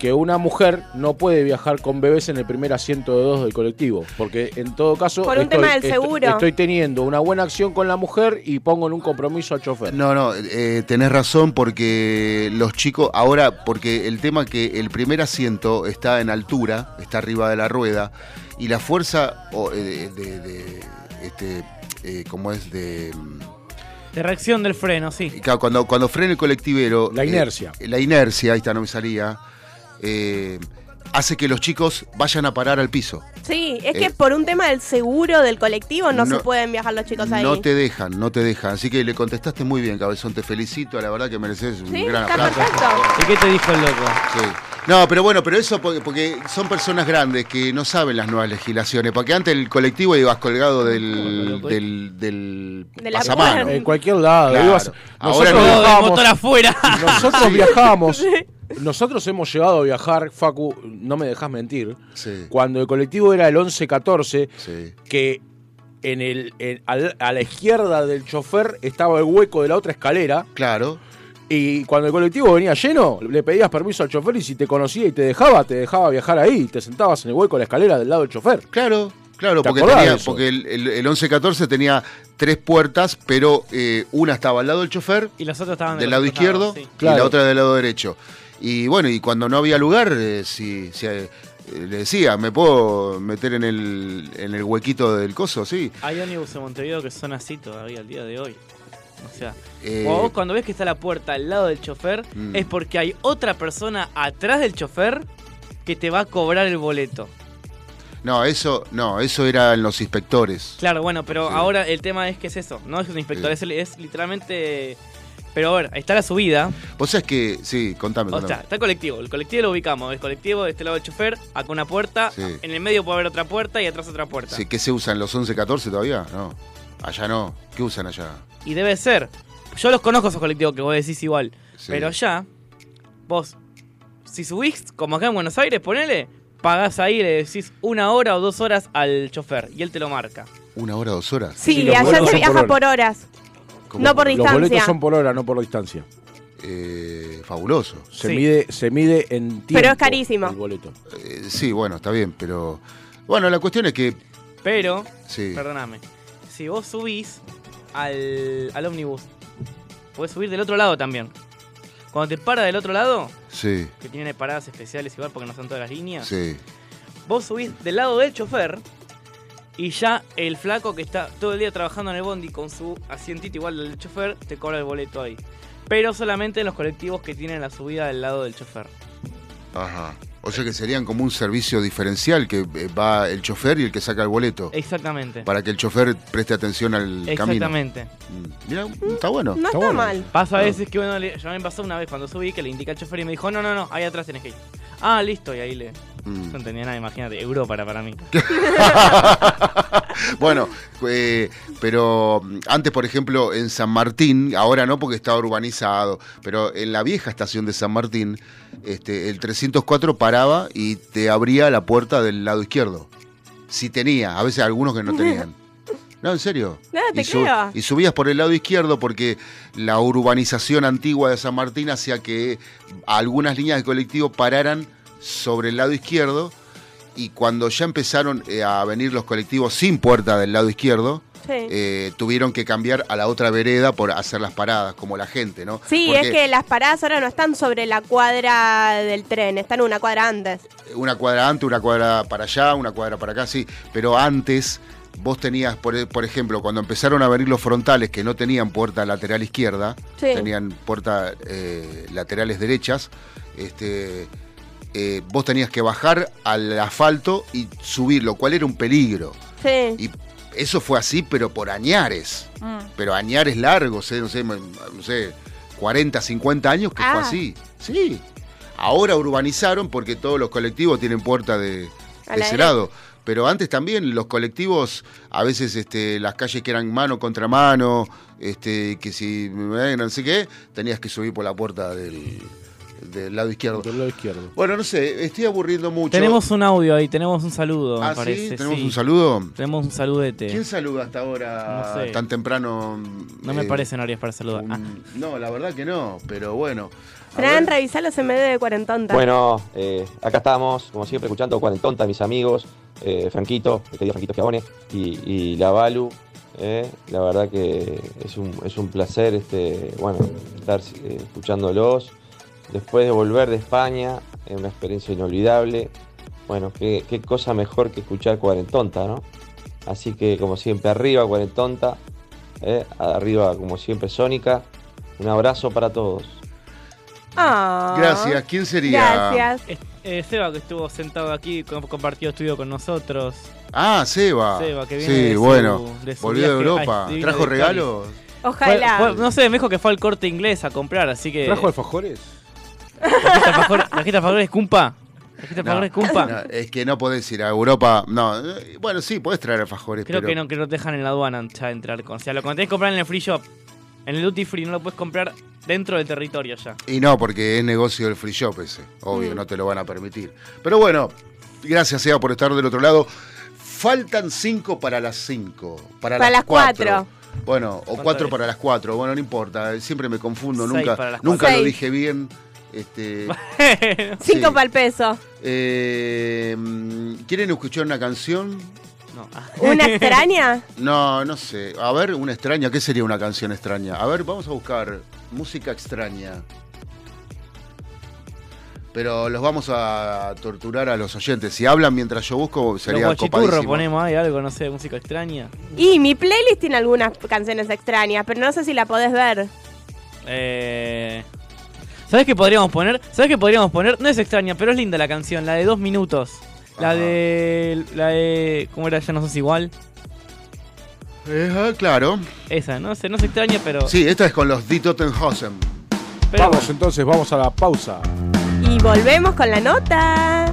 que una mujer no puede viajar con bebés en el primer asiento de dos del colectivo, porque en todo caso Por un tema del estoy- seguro. estoy teniendo una buena acción con la mujer y pongo en un compromiso al chofer. No, no, eh, tenés razón porque los chicos, ahora, porque el tema que el primer asiento está en altura, está arriba de la rueda, y la fuerza o, eh, de, de- de, este, eh, ¿cómo es? De, mm, De reacción del freno, sí. claro, cuando, cuando frena el colectivero... La eh, inercia. la inercia, ahí está, no me salía, eh, hace que los chicos vayan a parar al piso. Sí, es que Eh, por un tema del seguro del colectivo no, no- se pueden viajar los chicos ahí. No te dejan, no te dejan. Así que le contestaste muy bien, Cabezón, te felicito, la verdad que mereces un Sí, gran está aplauso. perfecto. ¿Y qué te dijo el loco? Sí. No, pero bueno, pero eso porque, porque son personas grandes que no saben las nuevas legislaciones. Porque antes el colectivo ibas colgado del, del, del De pasamano. En cualquier lado. Claro. ibas- Ahora nosotros no. Viajábamos- motor afuera. Nosotros viajábamos. Nosotros hemos llegado a viajar, Facu, no me dejas mentir, Sí. cuando el colectivo era el 1114, Sí. que en el, en- al- a la izquierda del chofer estaba el hueco de la otra escalera, Claro. y cuando el colectivo venía lleno, le pedías permiso al chofer y si te conocía y te dejaba, te dejaba viajar ahí, te sentabas en el hueco de la escalera del lado del chofer. Claro. Claro, ¿Te porque, tenía, porque el, el, el 1114 tenía tres puertas, pero eh, una estaba al lado del chofer, Y los otros estaban del lado izquierdo, sí. y Claro. la otra del lado derecho. Y bueno, y cuando no había lugar, eh, si, si, eh, le decía, ¿me puedo meter en el, en el huequito del coso? Sí. Hay ómnibus en Montevideo que son así todavía al día de hoy. O sea, Eh, cuando vos cuando ves que está la puerta al lado del chofer, Mm. es porque hay otra persona atrás del chofer que te va a cobrar el boleto. No, eso, no, eso era en los inspectores. Claro, bueno, pero Sí. ahora el tema es que es eso. No es un inspector, Sí. es, es literalmente... Pero a ver, está la subida. Vos sabés que, sí, contame, O sea, está el colectivo. El colectivo lo ubicamos. El colectivo de este lado del chofer, acá una puerta. Sí. En el medio puede haber otra puerta y atrás otra puerta. Sí, ¿Qué se usan los 1114 todavía? No. Allá no. ¿Qué usan allá? Y debe ser. Yo los conozco esos colectivos que vos decís igual. Sí. Pero ya, vos, si subís, como acá en Buenos Aires, ponele, pagás ahí, le decís una hora o dos horas al chofer y él te lo marca. ¿Una hora, dos horas? Sí, allá se viaja por horas. ¿Cómo? No por Los distancia. boletos son por hora, no por distancia. Eh, fabuloso. Se Sí. mide, se mide en tiempo. Pero es carísimo. El boleto. Eh, sí, bueno, está bien, pero... Bueno, la cuestión es que... Pero, Sí. perdóname, si vos subís al, al ómnibus, podés subir del otro lado también. Cuando te para del otro lado, Sí, que tiene paradas especiales igual porque no son todas las líneas, sí. vos subís del lado del chofer y ya el flaco que está todo el día trabajando en el bondi con su asientito igual del chofer te cobra el boleto ahí. Pero solamente en los colectivos que tienen la subida del lado del chofer. Ajá. O sea que serían como un servicio diferencial que eh, va el chofer y el que saca el boleto. Exactamente. Para que el chofer preste atención al camino. Exactamente. Mm, Mira, está bueno. No está bueno. mal. Pasa a veces que bueno, le- ya me pasó una vez cuando subí que le indica al chofer y me dijo, no, no, no, ahí atrás tenés que ir. Ah, listo, y ahí le... Mm. No entendía nada, imagínate, Europa era para mí. bueno, eh, pero mm, antes, por ejemplo, en San Martín, ahora no porque está urbanizado, pero en la vieja estación de San Martín, este, el 304 paraba y te abría la puerta del lado izquierdo. Si tenía, a veces algunos que no tenían. No, en serio. No, te y, su- creo. y subías por el lado izquierdo porque la urbanización antigua de San Martín hacía que algunas líneas de colectivo pararan sobre el lado izquierdo y cuando ya empezaron eh, a venir los colectivos sin puerta del lado izquierdo, Sí. eh, tuvieron que cambiar a la otra vereda por hacer las paradas, como la gente, ¿no? Sí, Porque es que las paradas ahora no están sobre la cuadra del tren, están una cuadra antes. Una cuadra antes, una cuadra para allá, una cuadra para acá, sí. Pero antes vos tenías, por, e, por ejemplo, cuando empezaron a venir los frontales que no tenían puerta lateral izquierda, Sí. tenían puertas eh, laterales derechas, este, eh, vos tenías que bajar al asfalto y subir, lo cual era un peligro. Sí. Y eso fue así, pero por añares. Mm. Pero añares largos, eh, no, sé, no sé, 40, 50 años que fue Ah. así. Sí. Ahora urbanizaron porque todos los colectivos tienen puerta de, A de ese lado. Pero antes también los colectivos, a veces este, las calles que eran mano contra mano, este, que si eh, no sé qué, tenías que subir por la puerta del, del lado izquierdo. Del lado izquierdo. Bueno, no sé, estoy aburriendo mucho. tenemos un audio ahí, tenemos un saludo, ah, me parece. ¿sí? ¿Tenemos sí. un saludo? Tenemos un saludete. ¿Quién saluda hasta ahora No sé. tan temprano? No me eh, parecen horarios para saludar. un- Ah, No, la verdad que no, pero bueno. A Fran, revisá los MD de Cuarentonta. Bueno, eh, acá estamos, como siempre, escuchando Cuarentonta, mis amigos, eh, Franquito, el querido Franquito Schiavone, y, y la Balu. eh, la verdad que es un, es un placer este, bueno, estar eh, escuchándolos. Después de volver de España, es una experiencia inolvidable. Bueno, qué, qué cosa mejor que escuchar Cuarentonta, ¿no? Así que, como siempre, arriba Cuarentonta, eh, arriba, como siempre, Sónica. Un abrazo para todos. Ah. Gracias. ¿Quién sería? Gracias. eh, Seba que estuvo sentado aquí, com- compartió estudio con nosotros. Ah, Seba. Seba, que viene sí, de su- bueno. de su Volvió de. Europa. ¿Trajo regalos? Fue- Ojalá. fue- no sé, me dijo que fue al corte inglés a comprar, así que. ¿Trajo alfajores? ¿Trajiste alfajor- ¿Trajiste alfajores Cumpa? ¿Trajiste No, alfajores Cumpa? no, es que no podés ir a Europa. No, bueno, sí, podés traer alfajores, Creo pero que no, que no te dejan en la aduana ya entrar con. O sea, lo que tenés que comprar en el free shop, en el duty free, no lo puedes comprar dentro del territorio ya. Y no, porque es negocio del free shop ese. Obvio, Mm. no te lo van a permitir. Pero bueno, gracias, Seba, por estar del otro lado. Faltan cinco para las cinco. Para, Para las cuatro. Bueno, o ¿Cuánto cuatro es? para las cuatro. Bueno, no importa. Siempre me confundo. Seis nunca para las nunca cuatro. lo dije bien. Este, Cinco sí. para el peso. eh, ¿Quieren escuchar una canción? No. ¿Una extraña? No, no sé. A ver, una extraña. ¿Qué sería una canción extraña? A ver, vamos a buscar música extraña. Pero los vamos a torturar a los oyentes. Si hablan mientras yo busco, sería Los copadísimo. ponemos ahí algo, no sé, música extraña. Y mi playlist tiene algunas canciones extrañas, pero no sé si la podés ver. Eh... ¿Sabes qué podríamos poner? ¿Sabes qué podríamos poner? No es extraña, pero es linda la canción, la de dos minutos. La Ajá. de. La de. ¿Cómo era? Ya no sos igual. Eh, ah, claro. Esa, no sé, no es extraña, pero. Sí, esta es con los Die Tottenhausen. pero Vamos bueno. entonces, vamos a la pausa. Y volvemos con la nota.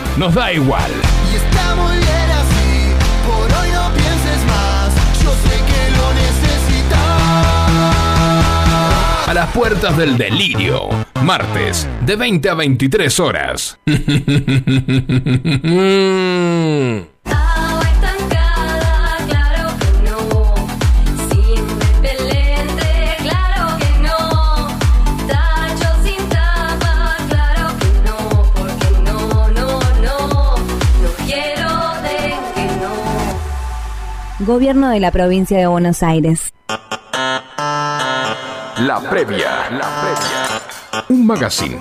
Nos da igual. Y está muy bien así, por hoy no pienses más. Yo sé que lo necesitas. A las puertas del delirio. Martes, de 20 a 23 horas. Gobierno de la provincia de Buenos Aires. La previa. La previa. Un magazine,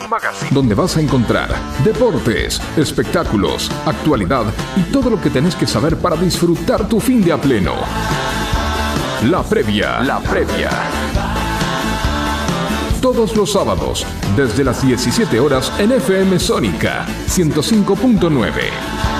donde vas a encontrar deportes, espectáculos, actualidad y todo lo que tenés que saber para disfrutar tu fin de a pleno. La previa. La previa. Todos los sábados, desde las 17 horas en FM Sónica 105.9.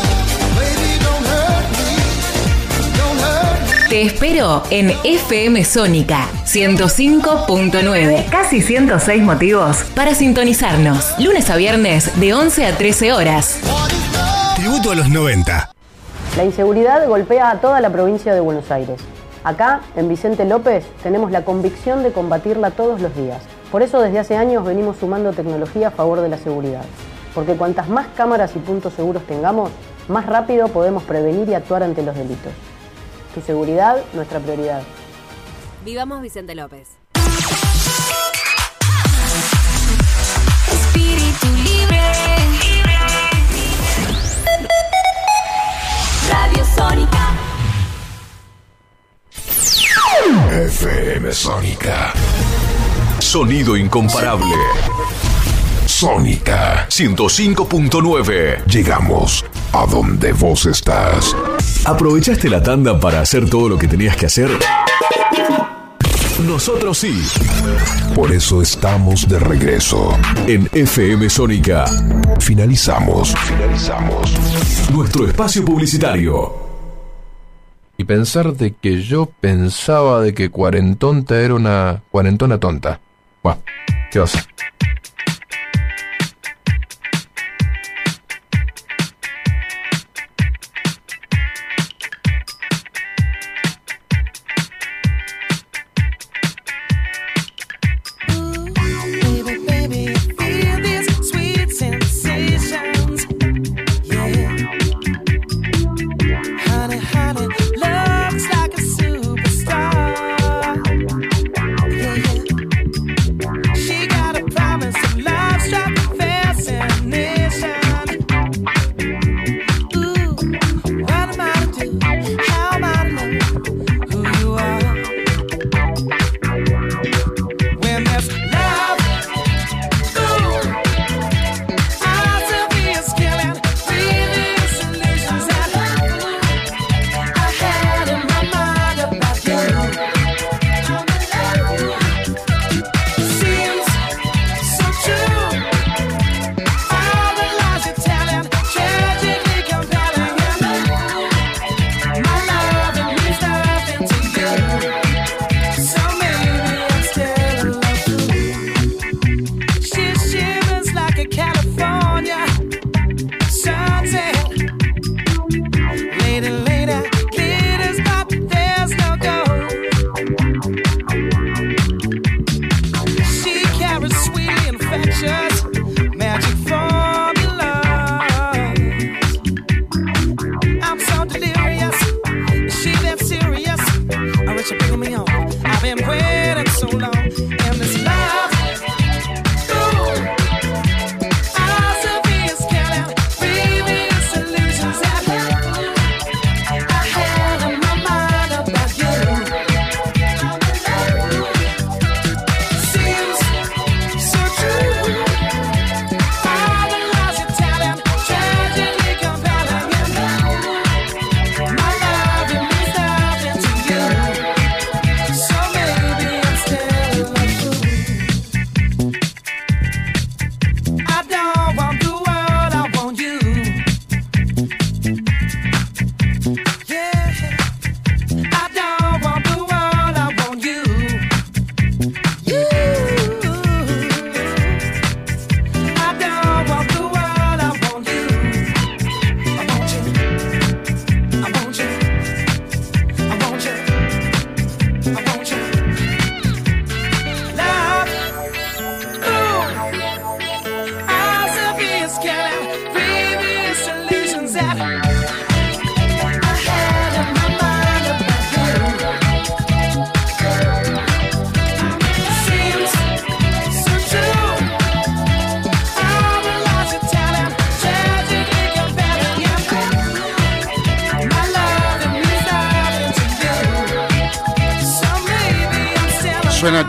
Te espero en FM Sónica 105.9. Casi 106 motivos para sintonizarnos. Lunes a viernes de 11 a 13 horas. Tributo a los 90. La inseguridad golpea a toda la provincia de Buenos Aires. Acá, en Vicente López, tenemos la convicción de combatirla todos los días. Por eso desde hace años venimos sumando tecnología a favor de la seguridad. Porque cuantas más cámaras y puntos seguros tengamos, más rápido podemos prevenir y actuar ante los delitos. Tu seguridad, nuestra prioridad. Vivamos Vicente López. Espíritu libre. Radio Sónica. FM Sónica. Sonido incomparable. Sónica 105.9. Llegamos a donde vos estás. ¿Aprovechaste la tanda para hacer todo lo que tenías que hacer? Nosotros sí. Por eso estamos de regreso. En FM Sónica. Finalizamos. Finalizamos. Nuestro espacio publicitario. Y pensar de que yo pensaba de que cuarentonta era una cuarentona tonta. Buah, ¿qué vas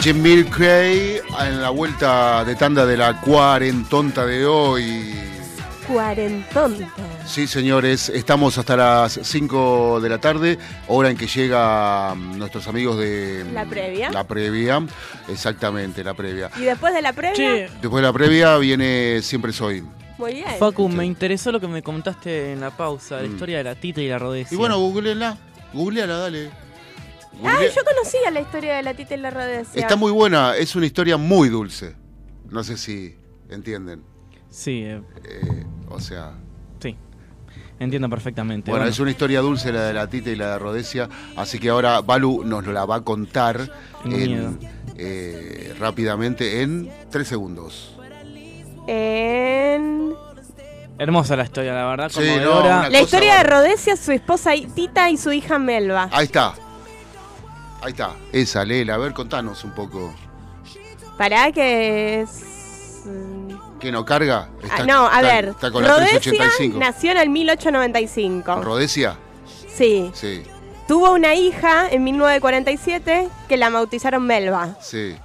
Jim Cray en la vuelta de tanda de la cuarentonta de hoy. Cuarentonta. Sí, señores, estamos hasta las 5 de la tarde, hora en que llegan nuestros amigos de La previa. La previa, exactamente, la previa. Y después de la previa. Después de la previa viene Siempre Soy. Muy bien. Facu, me interesó lo que me contaste en la pausa, la historia de la tita y la. Mm. Y bueno, googleala, googleala, dale. Ah, yo conocía la historia de la tita y la rodecia. Está muy buena, es una historia muy dulce. No sé si entienden. Sí, eh, Eh, o sea, sí. Entiendo perfectamente. bueno, es una historia dulce la de la Tita y la de Rodesia, así que ahora Balu nos la va a contar en, eh, rápidamente en tres segundos. En... Hermosa la historia, la verdad. Sí, no, La cosa historia de. Rodesia, su esposa y- Tita y su hija Melba. Ahí está. Ahí está. Esa, léela. A ver, contanos un poco. Pará que es... ¿Qué no carga? Está- Ah, no, a está- ver. Está con la Rodesia 385. nació en el 1895. ¿Rodesia? Sí. Sí, Tuvo una hija en 1947 que la bautizaron Melba. sí.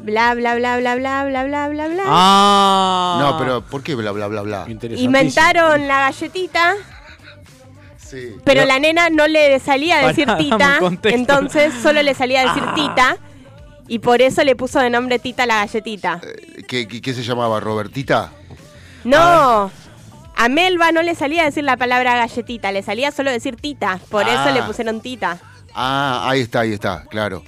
Bla, bla, bla, bla, bla, bla, bla, bla, bla. Ah. No, pero ¿por qué bla, bla, bla, bla? Inventaron la galletita, Sí. pero la nena no le salía a decir tita, entonces solo le salía a decir Ah. tita. Y por eso le puso de nombre Tita la galletita. ¿Qué, qué, qué se llamaba? ¿Robertita? No, a Melba no le salía a decir la palabra galletita, le salía solo decir tita. Por Ah. eso le pusieron tita. Ah, ahí está, ahí está, claro.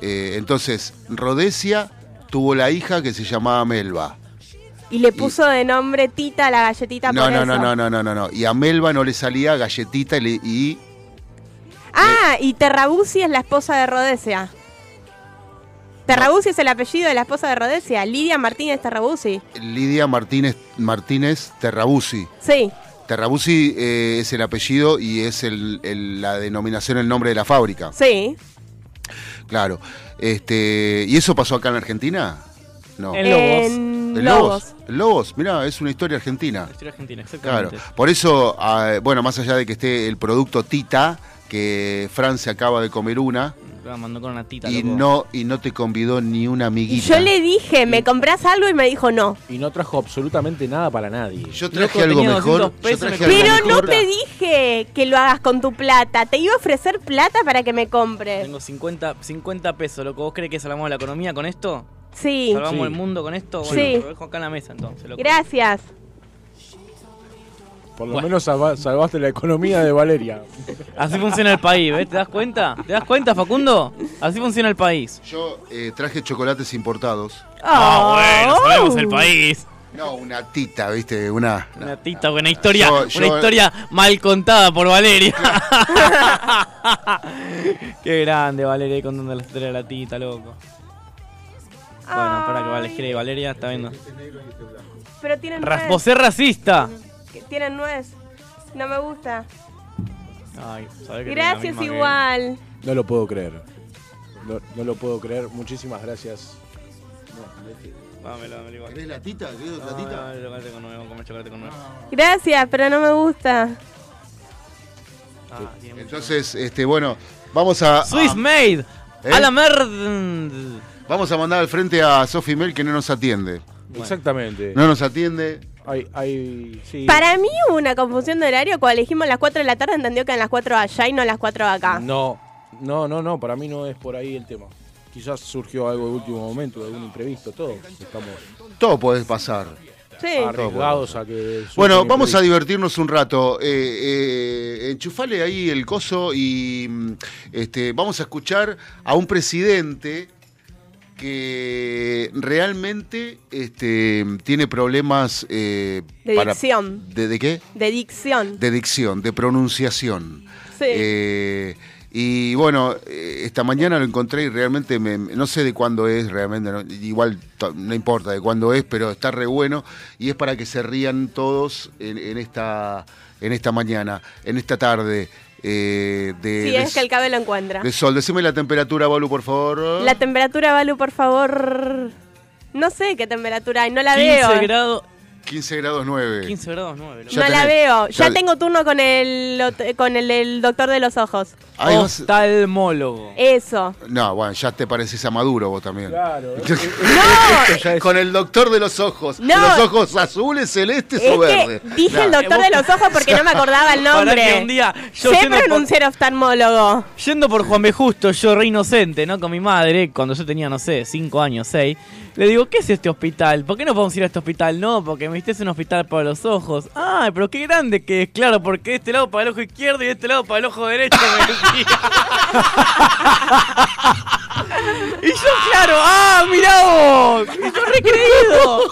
Eh, entonces, Rodesia tuvo la hija que se llamaba Melba. Y le puso de nombre Tita la galletita No, por no, eso. no, no, no, no, no, no. Y a Melba no le salía galletita y, le- y Ah, y Terrabusi es la esposa de Rodesia. Terrabusi es el apellido de la esposa de Rodesia, Lidia Martínez Terrabusi. Lidia Martínez, Martínez Terrabusi. Sí, Terrabusi eh, es el apellido y es el- el- la denominación, el nombre de la fábrica. sí. Claro. Este, ¿Y eso pasó acá en Argentina? No. En Lobos. En ¿En Lobos. Lobos, mirá, es una historia argentina. Historia argentina, Claro. exactamente. Por eso, ah, bueno, más allá de que esté el producto Tita, que Francia acaba de comer una, La mandó con una tita, y loco. no, y no te convidó ni una Y amiguita. yo le dije, ¿me compras algo? Y me dijo no. Y no trajo absolutamente nada para nadie. Yo Loco, traje algo mejor. 200 Yo pesos, traje me algo Pero no mejor. te dije que lo hagas con tu plata. Te iba a ofrecer plata para que me compres. Tengo 50, 50 pesos, loco. ¿Vos crees que salvamos la economía con esto? Sí. ¿Salvamos Sí. el mundo con esto? Sí. Bueno, lo dejo acá en la mesa entonces, loco. Gracias. Por lo Bueno. menos salva- salvaste la economía de Valeria. Así funciona el país, ¿ves? ¿Te das cuenta? ¿Te das cuenta, Facundo? Así funciona el país. Yo eh, traje chocolates importados. Ah, bueno, Oh. sabemos el país. No, una tita, ¿viste? Una. Una tita, una historia, Yo- una yo- historia mal contada por Valeria. Qué grande Valeria ahí contando la historia de la tita, loco. Bueno, para que Valeria, Valeria está viendo. Pero tienen Ras- nuez. vos racista. Que Tienen nuez. No me gusta. Ay, sabés que tiene la Gracias misma igual. No lo puedo creer. No, no lo puedo creer. Muchísimas gracias. Dámelo, dámelo igual. ¿Querés la tita? ¿Querés No, otra tita? no, chocolate con nuevo, comer chocolate con nuevo. Gracias, pero no me gusta. Ah, tiene mucho- Entonces, este, bueno, vamos a. Swiss a- Made. ¿Eh? A la merd. Vamos a mandar al frente a Sophie Mel que no nos atiende. Exactamente. No nos atiende. Hay, hay, sí. Para mí hubo una confusión de horario. Cuando elegimos las 4 de la tarde, entendió que eran las 4 allá y no las 4 acá. No, no, no, no. Para mí no es por ahí el tema. Quizás surgió algo de último momento, algún imprevisto. Todos estamos Todo puede pasar. Sí. arriesgados a que. Bueno, vamos a divertirnos un rato. Eh, eh, enchufale ahí el coso y mm, este, vamos a escuchar a un presidente que realmente este, tiene problemas eh, De dicción. ¿De, de qué? De dicción. De dicción, de pronunciación. Sí. Eh, y bueno, eh, esta mañana lo encontré y realmente me- no sé de cuándo es, realmente, no- igual no importa de cuándo es, pero está re bueno y es para que se rían todos en, en esta, en esta mañana, en esta tarde eh, de, es que el cabe lo encuentra. de sol. Decime la temperatura, Balu, por favor. La temperatura, Balu, por favor. No sé qué temperatura hay, no la 15 veo. grados. 15 grados 9. 15 grados 9. Ya no la veo. Ya, ya- tengo turno con el con el, el doctor de los ojos. Oftalmólogo. Eso. No, bueno, ya te pareces a Maduro vos también. Claro. Con el doctor de los ojos. No. Los ojos azules, celestes Es o verdes. dije Nah. el doctor de los ojos porque no me acordaba el nombre. que un día yo sé por- pronunciar oftalmólogo. Yendo por Juan B. Justo, yo re inocente, ¿no? Con mi madre, cuando yo tenía, no sé, 5 años, 6. Le digo, ¿qué es este hospital? ¿Por qué no podemos ir a este hospital? No, porque me viste es un hospital para los ojos. Ay, pero qué grande que es, claro, porque de este lado para el ojo izquierdo y de este lado para el ojo derecho, me decía. y yo, claro, ¡ah, mirá vos! Y yo recreído.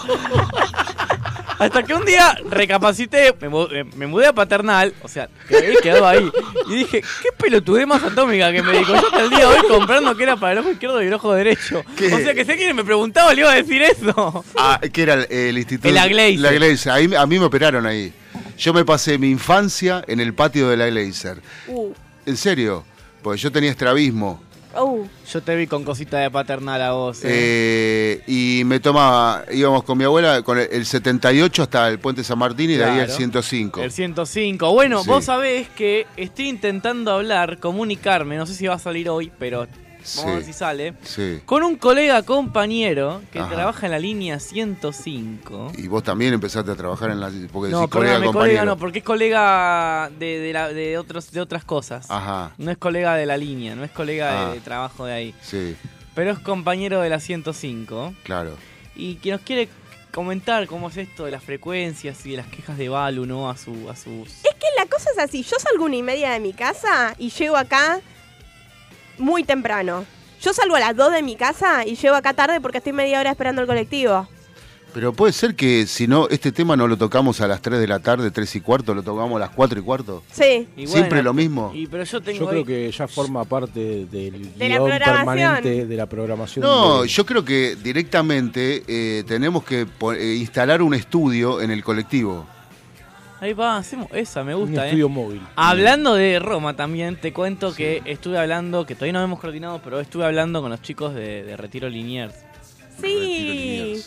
Hasta que un día recapacité, me, eh, me mudé a paternal, o sea, quedé, quedó ahí. Y dije, qué pelotudez más atómica que me dijo. Yo hasta el día de hoy comprando que era para el ojo izquierdo y el ojo derecho. ¿Qué? O sea que si alguien me preguntaba, le iba a decir eso. Ah, que era el, el instituto. El Aglaser. La Aglaser. Ahí, a mí me operaron ahí. Yo me pasé mi infancia en el patio de la Glazer. Uh, En serio. Porque yo tenía estrabismo. Uh. Yo te vi con cosita de paternal a vos. eh. Eh, y me tomaba, íbamos con mi abuela con el, el 78 hasta el puente San Martín y de ahí el Claro. 105. El 105. Bueno, Sí. vos sabés que estoy intentando hablar, comunicarme, no sé si va a salir hoy, pero vamos a ver si sale. Sí. Con un colega compañero que Ajá. trabaja en la línea 105. Y vos también empezaste a trabajar en la. Porque No, decís colega compañero. colega no, porque es colega de, de, la- de otros, de otras cosas. Ajá. No es colega de la línea, no es colega Ah. de, de trabajo de ahí. Sí, Pero es compañero de la 105. claro. Y que nos quiere comentar cómo es esto de las frecuencias y de las quejas de Balu, ¿no? A, su, a sus... Es que la cosa es así. Yo salgo una y media de mi casa y llego acá muy temprano. Yo salgo a las 2 de mi casa y llego acá tarde porque estoy media hora esperando el colectivo. Pero puede ser que si no, este tema no lo tocamos a las 3 de la tarde, 3 y cuarto, lo tocamos a las 4 y cuarto. Sí. Y Siempre bueno, lo mismo. Y, pero yo tengo Yo creo que ya forma parte del De la guion programación. permanente de la programación. No, de- yo creo que directamente eh, tenemos que eh, instalar un estudio en el colectivo. Ahí va, hacemos esa, me un gusta, estudio ¿eh? móvil. Hablando de Roma también, te cuento que estuve hablando, que todavía no hemos coordinado, pero estuve hablando con los chicos de, de Retiro Liniers. Sí.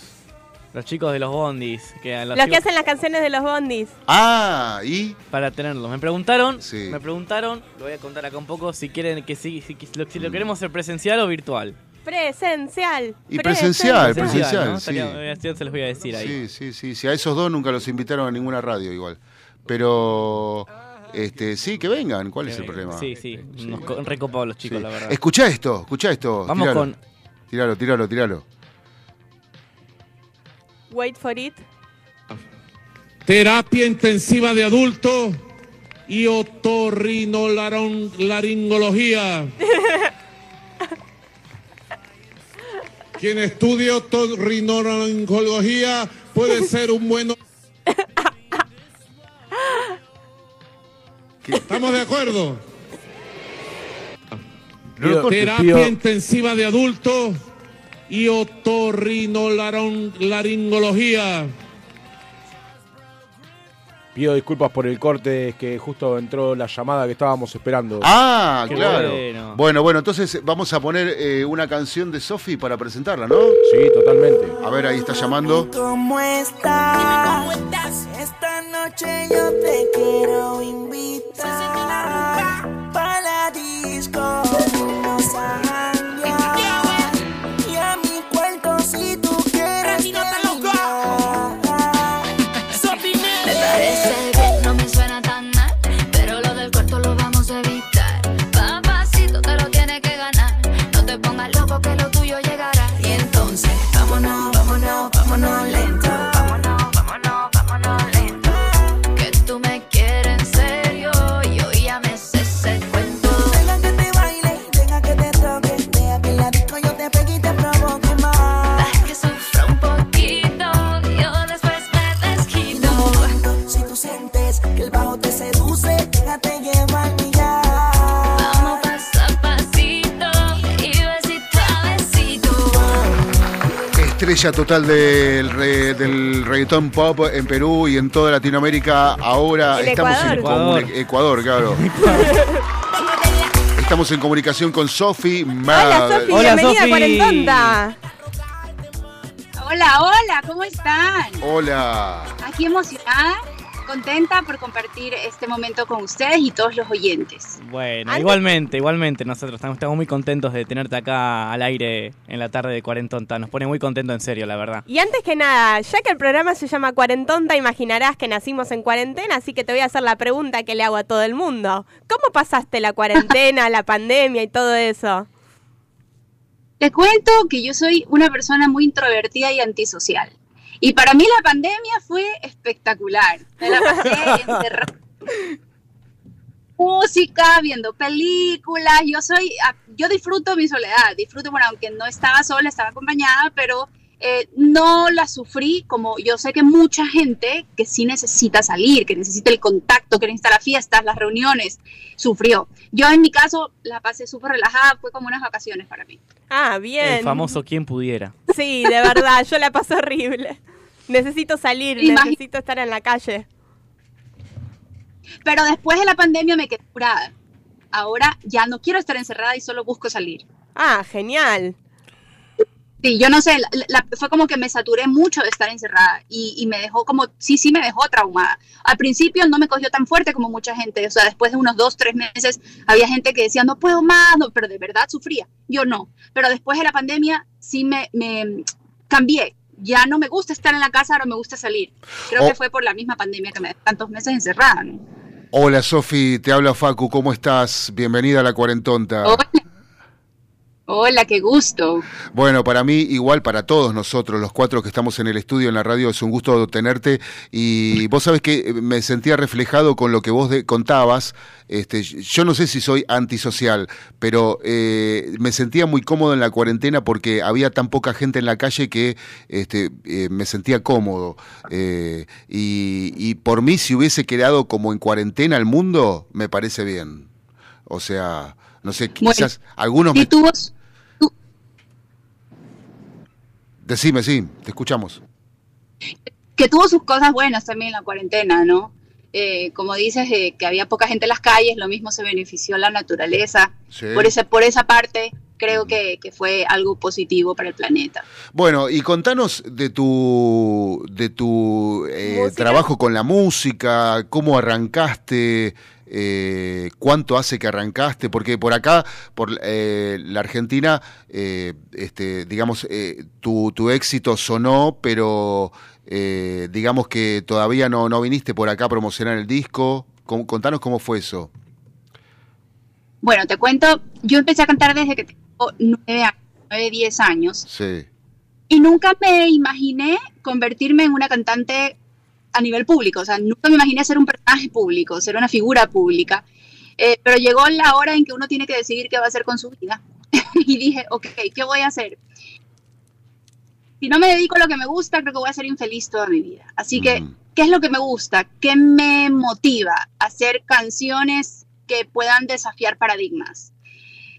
Los chicos de los bondis. Que los Los que hacen las canciones de los bondis. Ah, y. Para tenerlos. Me preguntaron, Sí. me preguntaron, lo voy a contar acá un poco, si quieren que sí, si, si lo, si lo queremos hacer presencial o virtual. Presencial. Y presencial, presencial, ¿no? sí. Estaría- eh, se los voy a decir ahí. Sí, sí, sí, sí. A esos dos nunca los invitaron a ninguna radio igual. Pero. Este, sí, que vengan. ¿Cuál es el problema? Sí, sí, nos co- recopados los chicos, Sí. la verdad. Escuchá esto, escuchá esto. Vamos tiralo. con- Tiralo, tiralo, tiralo. Wait for it. terapia intensiva de adultos y otorrinolaringología. Quien estudie otorrinolaringología puede ser un buen... ¿Estamos de acuerdo? Terapia intensiva de adultos y otorrinolaringología. Pido disculpas por el corte, es que justo entró la llamada que estábamos esperando. Ah, Qué claro. bueno. Bueno. bueno, entonces vamos a poner eh, una canción de Sofi para presentarla, ¿no? Sí, totalmente. A ver, ahí está llamando. ¿Cómo estás? Esta noche yo te quiero invitar teléfono Estrella total del, re- del reggaetón pop en Perú y en toda Latinoamérica. Ahora En estamos en Ecuador. Ecuador, claro. Estamos en comunicación con Sofi. Hola, Sofi, bienvenida a Cuarentonta. Hola, hola, ¿cómo están? Hola. Aquí emocionada, contenta por compartir este momento con ustedes y todos los oyentes. Bueno, Antes- igualmente, igualmente nosotros estamos, estamos muy contentos de tenerte acá al aire en la tarde de Cuarentonta. Nos pone muy contentos en serio, la verdad. Y antes que nada, ya que el programa se llama Cuarentonta, imaginarás que nacimos en cuarentena, así que te voy a hacer la pregunta que le hago a todo el mundo. ¿Cómo pasaste la cuarentena, la pandemia y todo eso? Te cuento que yo soy una persona muy introvertida y antisocial. Y para mí la pandemia fue espectacular. Me la pasé encerrada. Música, viendo películas. Yo soy, ah, yo disfruto mi soledad. Disfruto, bueno, aunque no estaba sola, estaba acompañada, pero eh, no la sufrí como yo sé que mucha gente que sí necesita salir, que necesita el contacto, que necesita las fiestas, las reuniones, sufrió. Yo en mi caso la pasé súper relajada, fue como unas vacaciones para mí. Ah, bien. El famoso quien pudiera. Sí, de verdad, yo la paso horrible. Necesito salir, necesito estar en la calle. Pero después de la pandemia me quedé curada. Ahora ya no quiero estar encerrada y solo busco salir. Ah, genial. Sí, yo no sé, la- la- fue como que me saturé mucho de estar encerrada y, y me dejó como, sí, sí me dejó traumada. Al principio no me cogió tan fuerte como mucha gente, o sea, después de unos dos, tres meses había gente que decía, no puedo más, no, pero de verdad sufría. Yo no, pero después de la pandemia sí me, me cambié. Ya no me gusta estar en la casa, ahora me gusta salir. Creo Oh. que fue por la misma pandemia que me dejó tantos meses encerrada. ¿no? Hola Sofi, te habla Facu, ¿cómo estás? Bienvenida a la cuarentonta. Hola. Hola, qué gusto. Bueno, para mí, igual para todos nosotros, los cuatro que estamos en el estudio, en la radio, es un gusto tenerte. Y vos sabés que eh, me sentía reflejado con lo que vos de- contabas. Este, yo no sé si soy antisocial, pero eh, me sentía muy cómodo en la cuarentena porque había tan poca gente en la calle que este, eh, me sentía cómodo. Eh, y, y por mí, si hubiese quedado como en cuarentena el mundo, me parece bien. O sea, no sé, quizás algunos... me- Decime, sí, te escuchamos. que tuvo sus cosas buenas también la cuarentena, ¿no? Eh, como dices, eh, que había poca gente en las calles, lo mismo se benefició la naturaleza. Sí. Por, ese, por esa parte, creo que, que fue algo positivo para el planeta. Bueno, y contanos de tu, de tu eh, trabajo con la música, cómo arrancaste, eh, cuánto hace que arrancaste, porque por acá, por eh, la Argentina, eh, este, digamos, tu, tu éxito sonó, pero digamos que todavía no, no viniste por acá a promocionar el disco. Con- Contanos cómo fue eso. Bueno, te cuento, yo empecé a cantar desde que tengo nueve años, nueve, diez años, Sí. y nunca me imaginé convertirme en una cantante a nivel público, o sea, nunca me imaginé ser un personaje público, ser una figura pública. Eh, pero llegó la hora en que uno tiene que decidir qué va a hacer con su vida. y dije, ok, ¿qué voy a hacer? Si no me dedico a lo que me gusta, creo que voy a ser infeliz toda mi vida. Así que, ¿qué es lo que me gusta? ¿Qué me motiva? Hacer canciones que puedan desafiar paradigmas.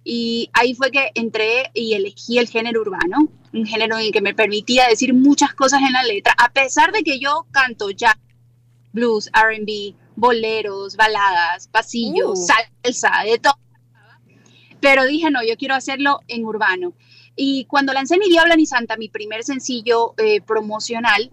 Y ahí fue que entré y elegí el género urbano, un género en el que me permitía decir muchas cosas en la letra, a pesar de que yo canto jazz, blues, RB, boleros, baladas, pasillos, Uh. salsa, de todo. Pero dije, no, yo quiero hacerlo en urbano. Y cuando lancé Ni Diabla ni Santa, mi primer sencillo eh, promocional,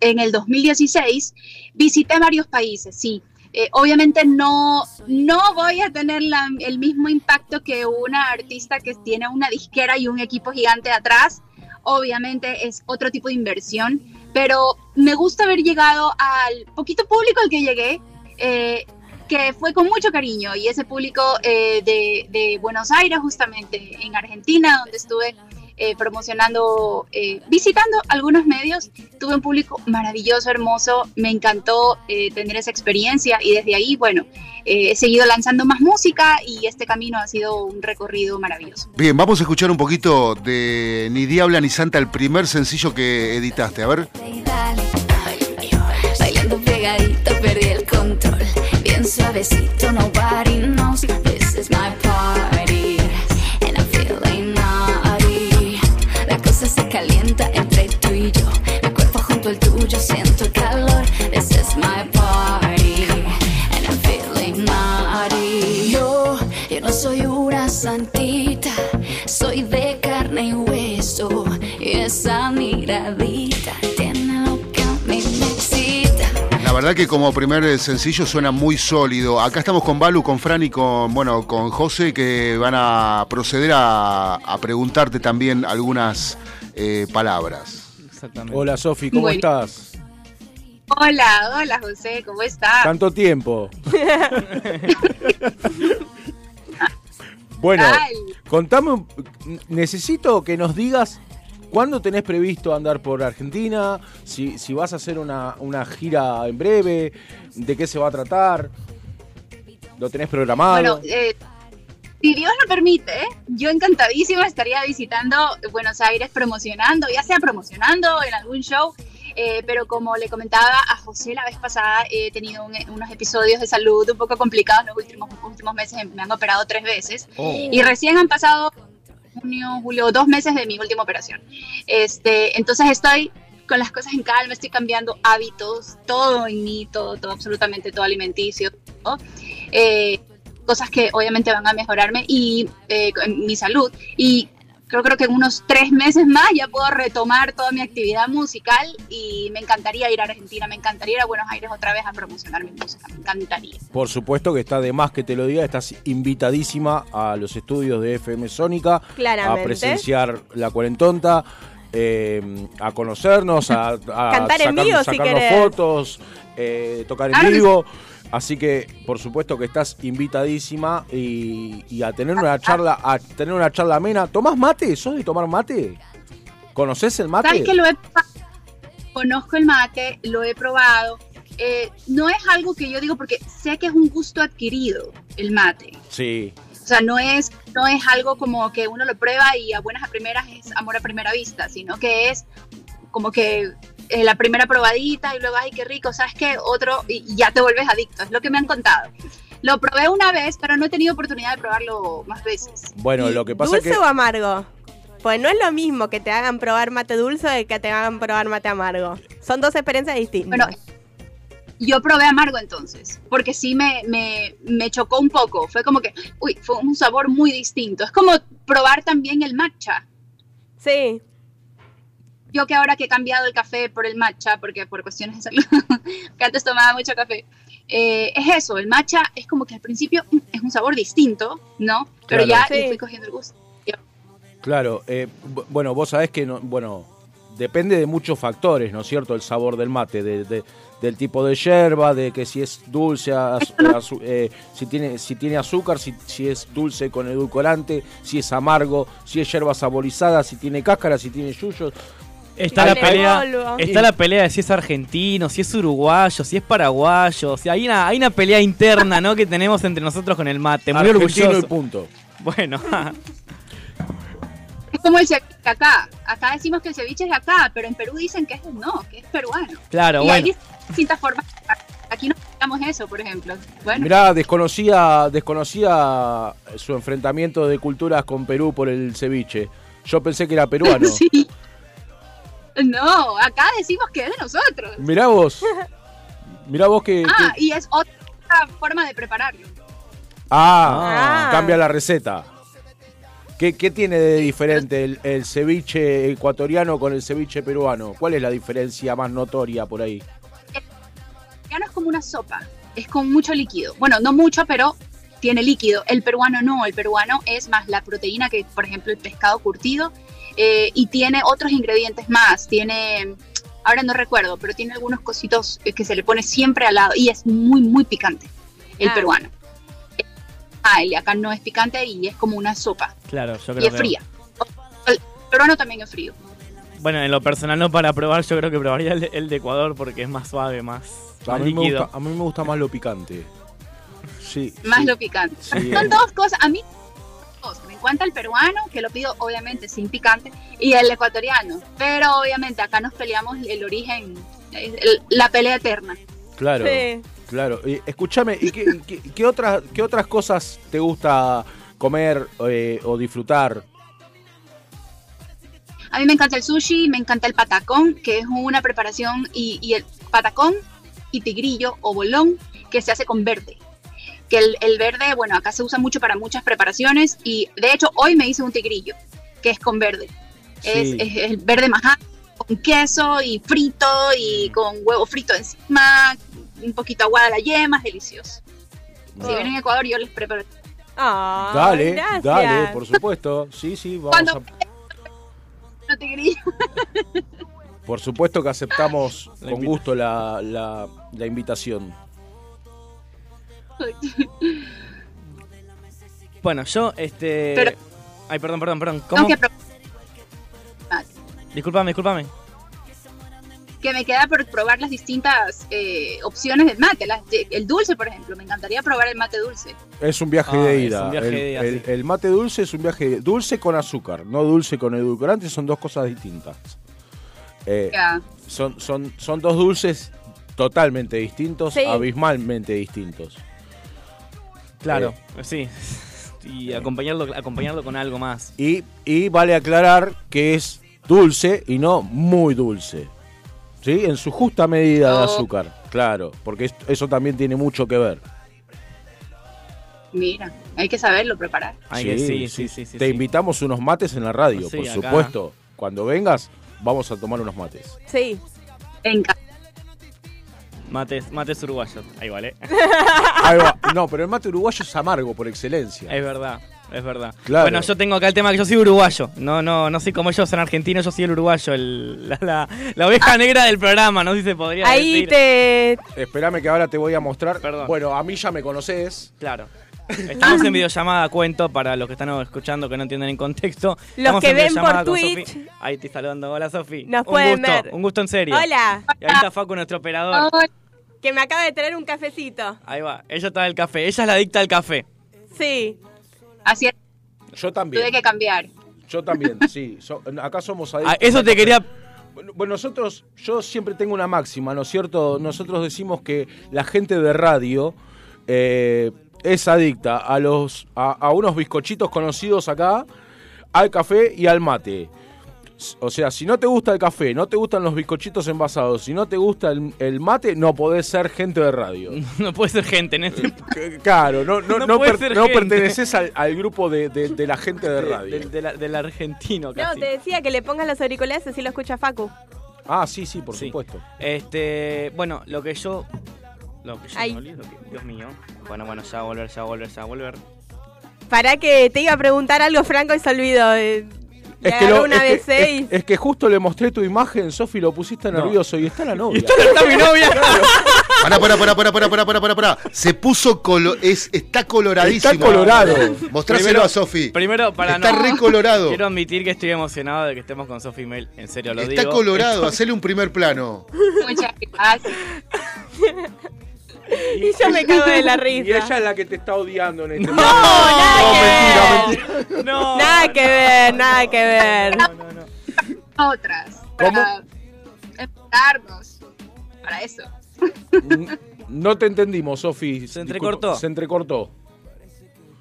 en el 2016, visité varios países, sí. Eh, obviamente no, no voy a tener el mismo impacto que una artista que tiene una disquera y un equipo gigante atrás. Obviamente es otro tipo de inversión, pero me gusta haber llegado al poquito público al que llegué, eh, que fue con mucho cariño y ese público eh, de, de Buenos Aires, justamente en Argentina, donde estuve eh, promocionando, eh, visitando algunos medios, tuve un público maravilloso, hermoso, me encantó eh, tener esa experiencia y desde ahí, bueno, eh, he seguido lanzando más música y este camino ha sido un recorrido maravilloso. Bien, vamos a escuchar un poquito de Ni Diabla ni Santa, el primer sencillo que editaste. A ver. Bailando pegadito perdí el control Bien suavecito, nobody knows This is my calienta entre tú y yo Mi cuerpo junto al tuyo, siento el calor This is my party And I'm feeling naughty Yo, yo no soy una santita Soy de carne y hueso Y esa miradita tiene lo que a mí me excita. La verdad que como primer sencillo suena muy sólido. Acá estamos con Balu, con Fran y con, bueno, con José que van a proceder a, a preguntarte también algunas eh, palabras. Hola Sofi, ¿cómo Muy estás? Hola, hola José, ¿cómo estás? Tanto tiempo. bueno, Ay. contame, un- necesito que nos digas cuándo tenés previsto andar por Argentina, si, si vas a hacer una, una gira en breve, de qué se va a tratar, lo tenés programado. Bueno, eh, si Dios lo permite, yo encantadísima estaría visitando Buenos Aires promocionando, ya sea promocionando en algún show, eh, pero como le comentaba a José la vez pasada, he tenido un- unos episodios de salud un poco complicados los últimos, últimos meses, me han operado tres veces Oh. y recién han pasado junio, julio, dos meses de mi última operación. Este, entonces estoy con las cosas en calma, estoy cambiando hábitos, todo en mí, todo, todo, absolutamente todo alimenticio, todo. Eh, cosas que obviamente van a mejorarme y eh, en mi salud. Y creo, creo que en unos tres meses más ya puedo retomar toda mi actividad musical y me encantaría ir a Argentina, me encantaría ir a Buenos Aires otra vez a promocionar mi música, me encantaría. Por supuesto que está de más que te lo diga, estás invitadísima a los estudios de FM Sónica Claramente. a presenciar la cuarentonta, eh, a conocernos, a, a Cantar en sacar- vivo, si sacarnos fotos, eh, tocar en Claro vivo. Así que, por supuesto que estás invitadísima y, y a tener una charla, a tener una charla amena. ¿Tomás mate? ¿Sos de tomar mate? ¿Conoces el mate? ¿Sabes que lo he Conozco el mate, lo he probado. Eh, no es algo que yo digo porque sé que es un gusto adquirido el mate. Sí. O sea, no es, no es algo como que uno lo prueba y a buenas a primeras es amor a primera vista, sino que es como que eh, la primera probadita y luego, ay, qué rico, ¿sabes qué? Otro y y ya te vuelves adicto, es lo que me han contado. Lo probé una vez, pero no he tenido oportunidad de probarlo más veces. Bueno, lo que pasa es ¿Dulce que... o amargo? Pues no es lo mismo que te hagan probar mate dulce de que te hagan probar mate amargo. Son dos experiencias distintas. Bueno, yo probé amargo entonces, porque sí me, me, me chocó un poco. Fue como que, uy, fue un sabor muy distinto. Es como probar también el matcha. Sí. Yo que ahora que he cambiado el café por el matcha, porque por cuestiones de salud, que antes tomaba mucho café, eh, es eso, el matcha es como que al principio mm, es un sabor distinto, ¿no? Pero Claro. ya Sí. le fui cogiendo el gusto. Claro, eh, bu- bueno, vos sabés que, no, bueno, depende de muchos factores, ¿no es cierto? El sabor del mate, de, de- del tipo de yerba, de que si es dulce, az- eh, si, tiene, si tiene azúcar, si, si es dulce con edulcorante, si es amargo, si es yerba saborizada, si tiene cáscara, si tiene yuyos. Está la pelea, está la pelea de si es argentino, si es uruguayo, si es paraguayo, o sea, hay una, hay una pelea interna, ¿no? que tenemos entre nosotros con el mate, muy orgulloso. y punto. Bueno, Es como el ceviche acá. Acá decimos que el ceviche es de acá, pero en Perú dicen que es no, que es peruano. claro, y bueno. hay distintas formas. Aquí no explicamos eso, por ejemplo. Bueno, Mirá, desconocía, desconocía su enfrentamiento de culturas con Perú por el ceviche. Yo pensé que era peruano. sí. No, acá decimos que es de nosotros. Mirá vos. Mirá vos que... Ah, que- y es otra forma de prepararlo. Ah, Ah. cambia la receta. ¿Qué, qué tiene de diferente el, el ceviche ecuatoriano con el ceviche peruano? ¿Cuál es la diferencia más notoria por ahí? No es como una sopa, es con mucho líquido. Bueno, no mucho, pero tiene líquido. El peruano no, el peruano es más la proteína que, por ejemplo, el pescado curtido eh, y tiene otros ingredientes más. Tiene, ahora no recuerdo, pero tiene algunos cositos eh, que se le pone siempre al lado y es muy, muy picante el Ah. peruano. Ah, el de acá no es picante y es como una sopa Claro, yo y creo es que. fría. El peruano también es frío. Bueno, en lo personal no para probar, yo creo que probaría el de, el de Ecuador porque es más suave, más, A más mí, me líquido. gusta, a mí me gusta más lo picante. Sí. Más sí. lo picante. Sí. Son dos cosas. A mí, dos. me encanta el peruano, que lo pido obviamente sin picante, y el ecuatoriano. Pero obviamente acá nos peleamos el origen, el- la pelea eterna. Claro. Sí. Claro. Y, escúchame, ¿y qué, qué- qué otras, qué otras cosas te gusta comer eh, o disfrutar? A mí me encanta el sushi, me encanta el patacón, que es una preparación, y, y el patacón y tigrillo o bolón, que se hace con verde. Que el, el verde, bueno, acá se usa mucho para muchas preparaciones, y de hecho hoy me hice un tigrillo, que es con verde. Es, Sí. es el verde majado con queso y frito y con huevo frito encima, un poquito aguada la yema, es delicioso. Si Ah. vienen a Ecuador yo les preparo. Ah, Dale, gracias. dale, por supuesto. Sí, sí, vamos Cuando a, no quería. por supuesto que aceptamos con gusto la, la, la invitación. Bueno, yo, este. Pero- Ay, perdón, perdón, perdón. ¿Cómo? que, pro- Disculpame, disculpame. que me queda por probar las distintas eh, opciones del mate. las de- el dulce, por ejemplo. Me encantaría probar el mate dulce. Es un viaje Ah, de es ida. un viaje el, de ida, el- sí. el mate dulce es un viaje de- dulce con azúcar, no dulce con edulcorante, son dos cosas distintas. Eh, son, son, son dos dulces totalmente distintos, Sí. abismalmente distintos. Claro, Eh. sí. Y acompañarlo, acompañarlo con algo más. Y, y vale aclarar que es dulce y no muy dulce. ¿Sí? En su justa medida de azúcar. Claro, porque es- eso también tiene mucho que ver. Mira, hay que saberlo preparar. Ay, que sí, sí, sí, sí, Te sí. invitamos unos mates en la radio, Sí, por acá. supuesto. Cuando vengas, vamos a tomar unos mates. Sí. Enca- Mates, mates uruguayos. Ahí vale. Ahí va. No, pero el mate uruguayo es amargo por excelencia. Es verdad, es verdad. Claro. Bueno, yo tengo acá el tema que yo soy uruguayo. No, no, no soy como ellos en argentino, yo soy el uruguayo, el, la, la- la oveja negra del programa, no sé si se podría Ahí decir. te. Espérame que ahora te voy a mostrar. Perdón. Bueno, a mí ya me conoces. Claro. Estamos en videollamada, cuento, para los que están escuchando que no entienden en contexto. Los Estamos que en ven videollamada por con Twitch. Ahí estoy saludando. Hola, Sofi. Nos un pueden gusto, ver. Un gusto en serio. Hola. Y ahí está Facu, nuestro operador. Que me acaba de traer un cafecito. Ahí va. Ella está del café. Ella es la adicta al café. Sí. Así es, Yo también. tuve que cambiar. Yo también, sí. So- acá somos Ah, adictos eso al te quería. Bueno, Bueno, nosotros, yo siempre tengo una máxima, ¿no es cierto? Nosotros decimos que la gente de radio eh, es adicta a los a, a unos bizcochitos conocidos acá, al café y al mate. O sea, si no te gusta el café, no te gustan los bizcochitos envasados, si no te gusta el, el mate, no podés ser gente de radio. No puede ser gente en este. C- Claro, no, no, No no, per- no perteneces al, al grupo de, de- de la gente de radio. Del, del- del argentino No, casi. te decía que le pongas los auriculares así lo escucha Facu. Ah, sí, sí, por Sí. supuesto. Este, bueno, lo que yo. Lo que yo Ay. me olvido, lo que- Dios mío. Bueno, bueno, ya va a volver, ya va a volver, ya va a volver. Para que te iba a preguntar algo, Franco, y se olvidó. eh, Le Es que, agarró lo- una es, que, es- es que justo le mostré tu imagen, Sofi, lo pusiste No. nervioso y está la novia. Está mi novia. Pará, pará, pará, pará, pará, pará, pará, pará, pará. Se puso colo es, está coloradísimo. Está colorado. Mostráselo Primero- a Sofi. Primero, para Está no. re colorado. Quiero admitir que estoy emocionado de que estemos con Sophie Mail. En serio, lo Está digo. colorado, Estoy- hacele un primer plano. Muchas gracias. Y yo me cago de la Y ella risa. es la que te está odiando en este No, momento. nada No, que mentira, ver. mentira. No. Nada que ver, nada que ver. Otras. Para darnos. Para eso. No te entendimos, Sofi. Se entrecortó. Disculpa, Se entrecortó.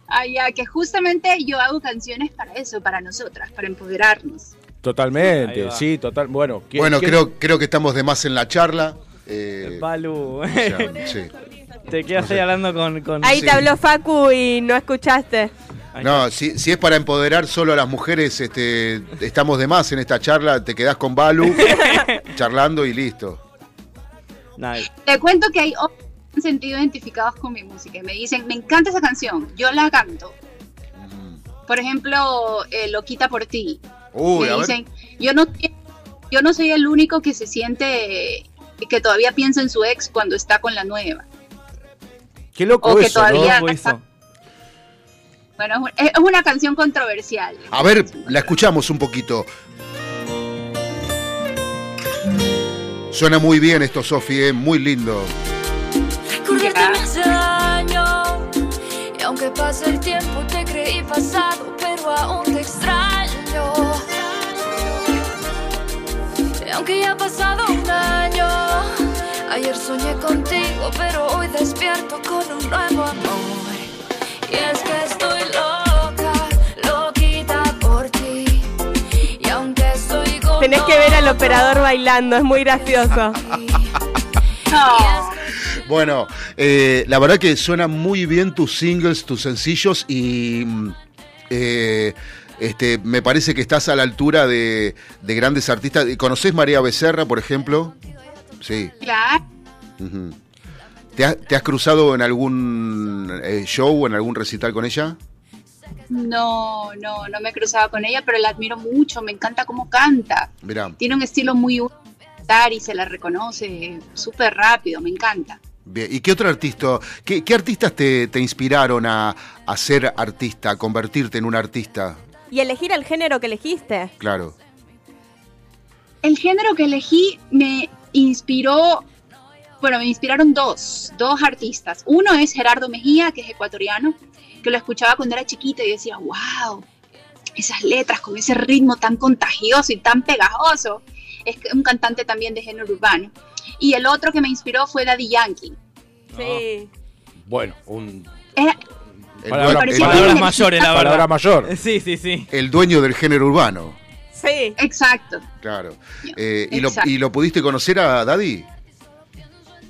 Ah, ya, que justamente yo hago canciones para eso, para nosotras, para empoderarnos. Totalmente, sí, total. Bueno, ¿quién- Bueno, quién- creo, creo que estamos de más en la charla. Eh, Balu. ya, sí. Te quedas ahí hablando con. con- Ahí Sí. te habló Facu y no escuchaste. No, si, si es para empoderar solo a las mujeres, este, estamos de más en esta charla. Te quedás con Balu charlando y listo. Nah, Te cuento que hay hombres que se han sentido identificados con mi música y me dicen, me encanta esa canción, yo la canto. Por ejemplo, eh, Loquita por ti. Uy, me dicen, yo no, yo no soy el único que se siente, que todavía piensa en su ex cuando está con la nueva. Qué loco o que eso, ¿no? todavía- ojo eso. Bueno, es un- es es una canción controversial. A ver, la escuchamos un poquito. Suena muy bien esto, Sofi, eh, muy lindo. Daño Y aunque pase el tiempo te creí pasado Pero aún te extraño Y aunque ya ha pasado un año Ayer soñé contigo Pero hoy despierto con un nuevo amor Y es que estoy loca Loquita por ti Y aunque estoy con Tenés que ver al operador bailando, es muy gracioso. Bueno, eh, la verdad que suenan muy bien tus singles, tus sencillos y mm, eh, este, me parece que estás a la altura de, de grandes artistas. ¿Conocés María Becerra, por ejemplo? Sí. Claro. ¿Te, has- te has cruzado en algún eh, show o en algún recital con ella? No, no, no me he cruzado con ella, pero la admiro mucho, me encanta cómo canta. Mirá. Tiene un estilo muy único y se la reconoce súper rápido, me encanta. Bien, ¿Y qué otro artista, qué, qué artistas te, te inspiraron a, a ser artista, a convertirte en un artista? Y elegir el género que elegiste. Claro. El género que elegí me inspiró, bueno, me inspiraron dos, dos artistas. Uno es Gerardo Mejía, que es ecuatoriano, que lo escuchaba cuando era chiquita y decía, wow, esas letras con ese ritmo tan contagioso y tan pegajoso. Es un cantante también de género urbano. Y el otro que me inspiró fue Daddy Yankee. Sí. Bueno, un. Era- Palabra- pareció palabras mayores, la. Palabra mayor. Sí, sí, sí. El dueño del género urbano. Sí. Exacto. Claro. Eh, ¿y, lo, Exacto. ¿Y lo pudiste conocer a Daddy?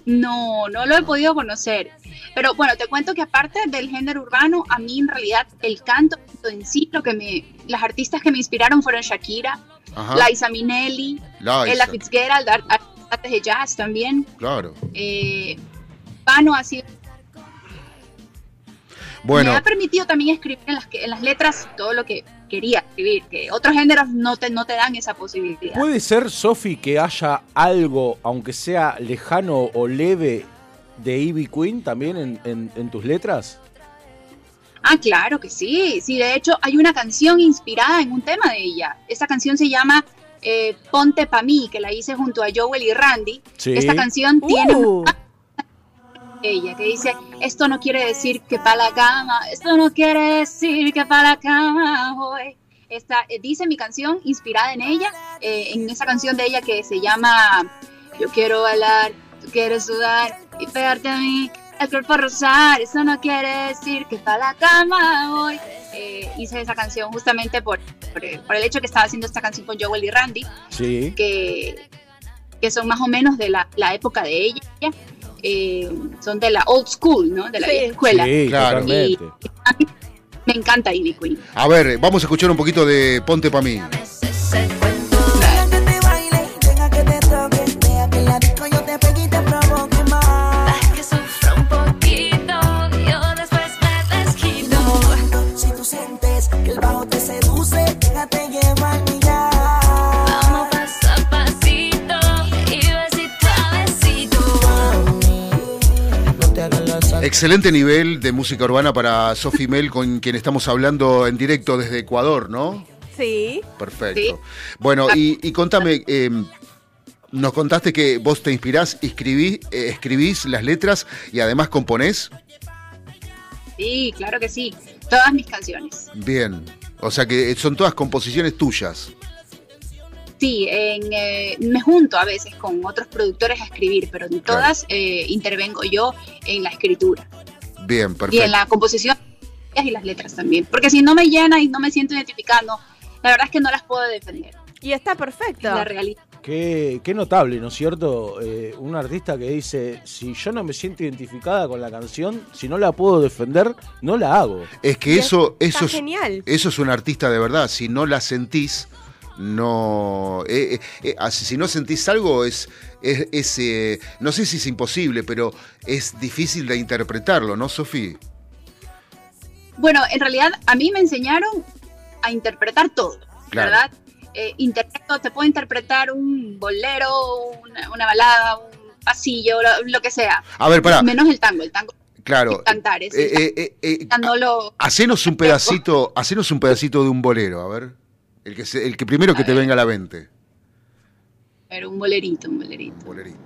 No, no lo he podido conocer. Pero bueno, te cuento que aparte del género urbano, a mí en realidad el canto en sí, lo que me, las artistas que me inspiraron fueron Shakira, Ajá. Liza Minnelli, Liza. Ella Fitzgerald, ar- artistas de jazz también. Claro. Eh, urbano ha sido Bueno, me ha permitido también escribir en las, que- en las letras todo lo que quería escribir, que otros géneros no te, no te dan esa posibilidad. ¿Puede ser, Sofi, que haya algo, aunque sea lejano o leve, de Ivy Queen también en, en- en tus letras? Ah, claro que sí. Sí, de hecho hay una canción inspirada en un tema de ella. Esta canción se llama eh, Ponte pa' mí, que la hice junto a Joel y Randy. Sí. Esta canción tiene Uh. una ella que dice, esto no quiere decir que para la cama, esto no quiere decir que para la cama voy. Esta, eh, dice mi canción inspirada en ella, eh, en esa canción de ella que se llama Yo quiero bailar, tú quieres sudar y pegarte a mí, el cuerpo rosar, eso no quiere decir que para la cama voy. Eh, hice esa canción justamente por, por, por el hecho que estaba haciendo esta canción con Joel y Randy Sí. que, que son más o menos de la, la época de ella. Eh, son de la old school, ¿no? De la Sí. vieja escuela. Sí, Claro. Y me encanta Ivy Queen. a ver, vamos a escuchar un poquito de Ponte pa' mí. Excelente nivel de música urbana para Sofi Mel, con quien estamos hablando en directo desde Ecuador, ¿no? Sí. Perfecto. Sí. Bueno, y, y contame, eh, nos contaste que vos te inspirás, escribí, eh, escribís las letras y además componés. Sí, claro que sí. Todas mis canciones. Bien. O sea que son todas composiciones tuyas. Sí, en, eh, me junto a veces con otros productores a escribir, pero en todas eh, intervengo yo en la escritura Bien, y perfecto. en la composición y las letras también. Porque si no me llena y no me siento identificando, la verdad es que no las puedo defender. Y está perfecto. La realidad. Qué, qué notable, ¿no es cierto? Eh, un artista que dice, si yo no me siento identificada con la canción, si no la puedo defender, no la hago. Es que eso, eso, Está es, genial. eso es un artista de verdad. Si no la sentís, no. eh, eh, eh, así, si no sentís algo, es. es, es, eh, no sé si es imposible, pero es difícil de interpretarlo, ¿no, Sofía? Bueno, en realidad a mí me enseñaron a interpretar todo, Claro. ¿verdad? Interpreto, te puedo interpretar un bolero, una, una balada, un pasillo, lo, lo que sea. A ver, pará. Menos el tango, el tango Claro. cantar, es eh, eh, hacenos un pedacito, hacenos un pedacito de un bolero, a ver. El que, se- el que primero que te venga a la mente. Pero un bolerito, un bolerito. Bolerito.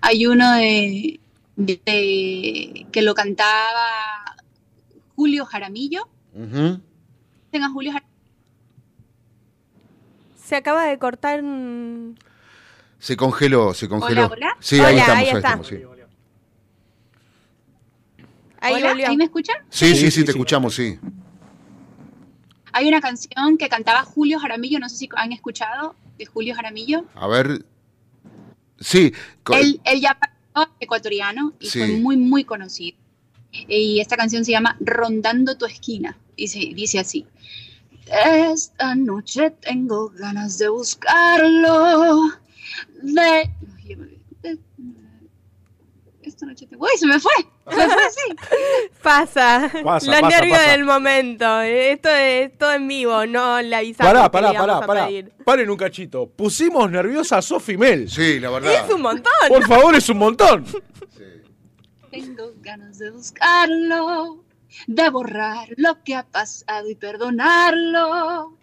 Hay uno de, de- que lo cantaba Julio Jaramillo. Ujú. Tenga Julio Jaramillo. Se acaba de cortar. Se congeló, se congeló. Hola, hola. Sí, ahí Hola, estamos, ahí ahí, está. estamos, sí. Ahí Hola. ¿ahí me escuchan? Sí, sí, Sí, sí, sí, te sí. escuchamos, sí. Hay una canción que cantaba Julio Jaramillo, no sé si han escuchado de Julio Jaramillo. A ver. Sí, Él, él ya pasó ecuatoriano y Sí. fue muy, muy conocido. Y esta canción se llama Rondando tu esquina. Y se dice así. Esta noche tengo ganas de buscarlo. De. Esta noche tengo. ¡Uy, se me fue! Se me fue, sí. Pasa. Pasa, Los pasa, nervios pasa. del momento. Esto es todo en vivo, no le avisamos Pará, pará, pará, pará. Paren un cachito. Pusimos nerviosa a Sofi Mel. Sí, la verdad. Es un montón. Por favor, es un montón. Tengo ganas de buscarlo, de borrar lo que ha pasado y perdonarlo.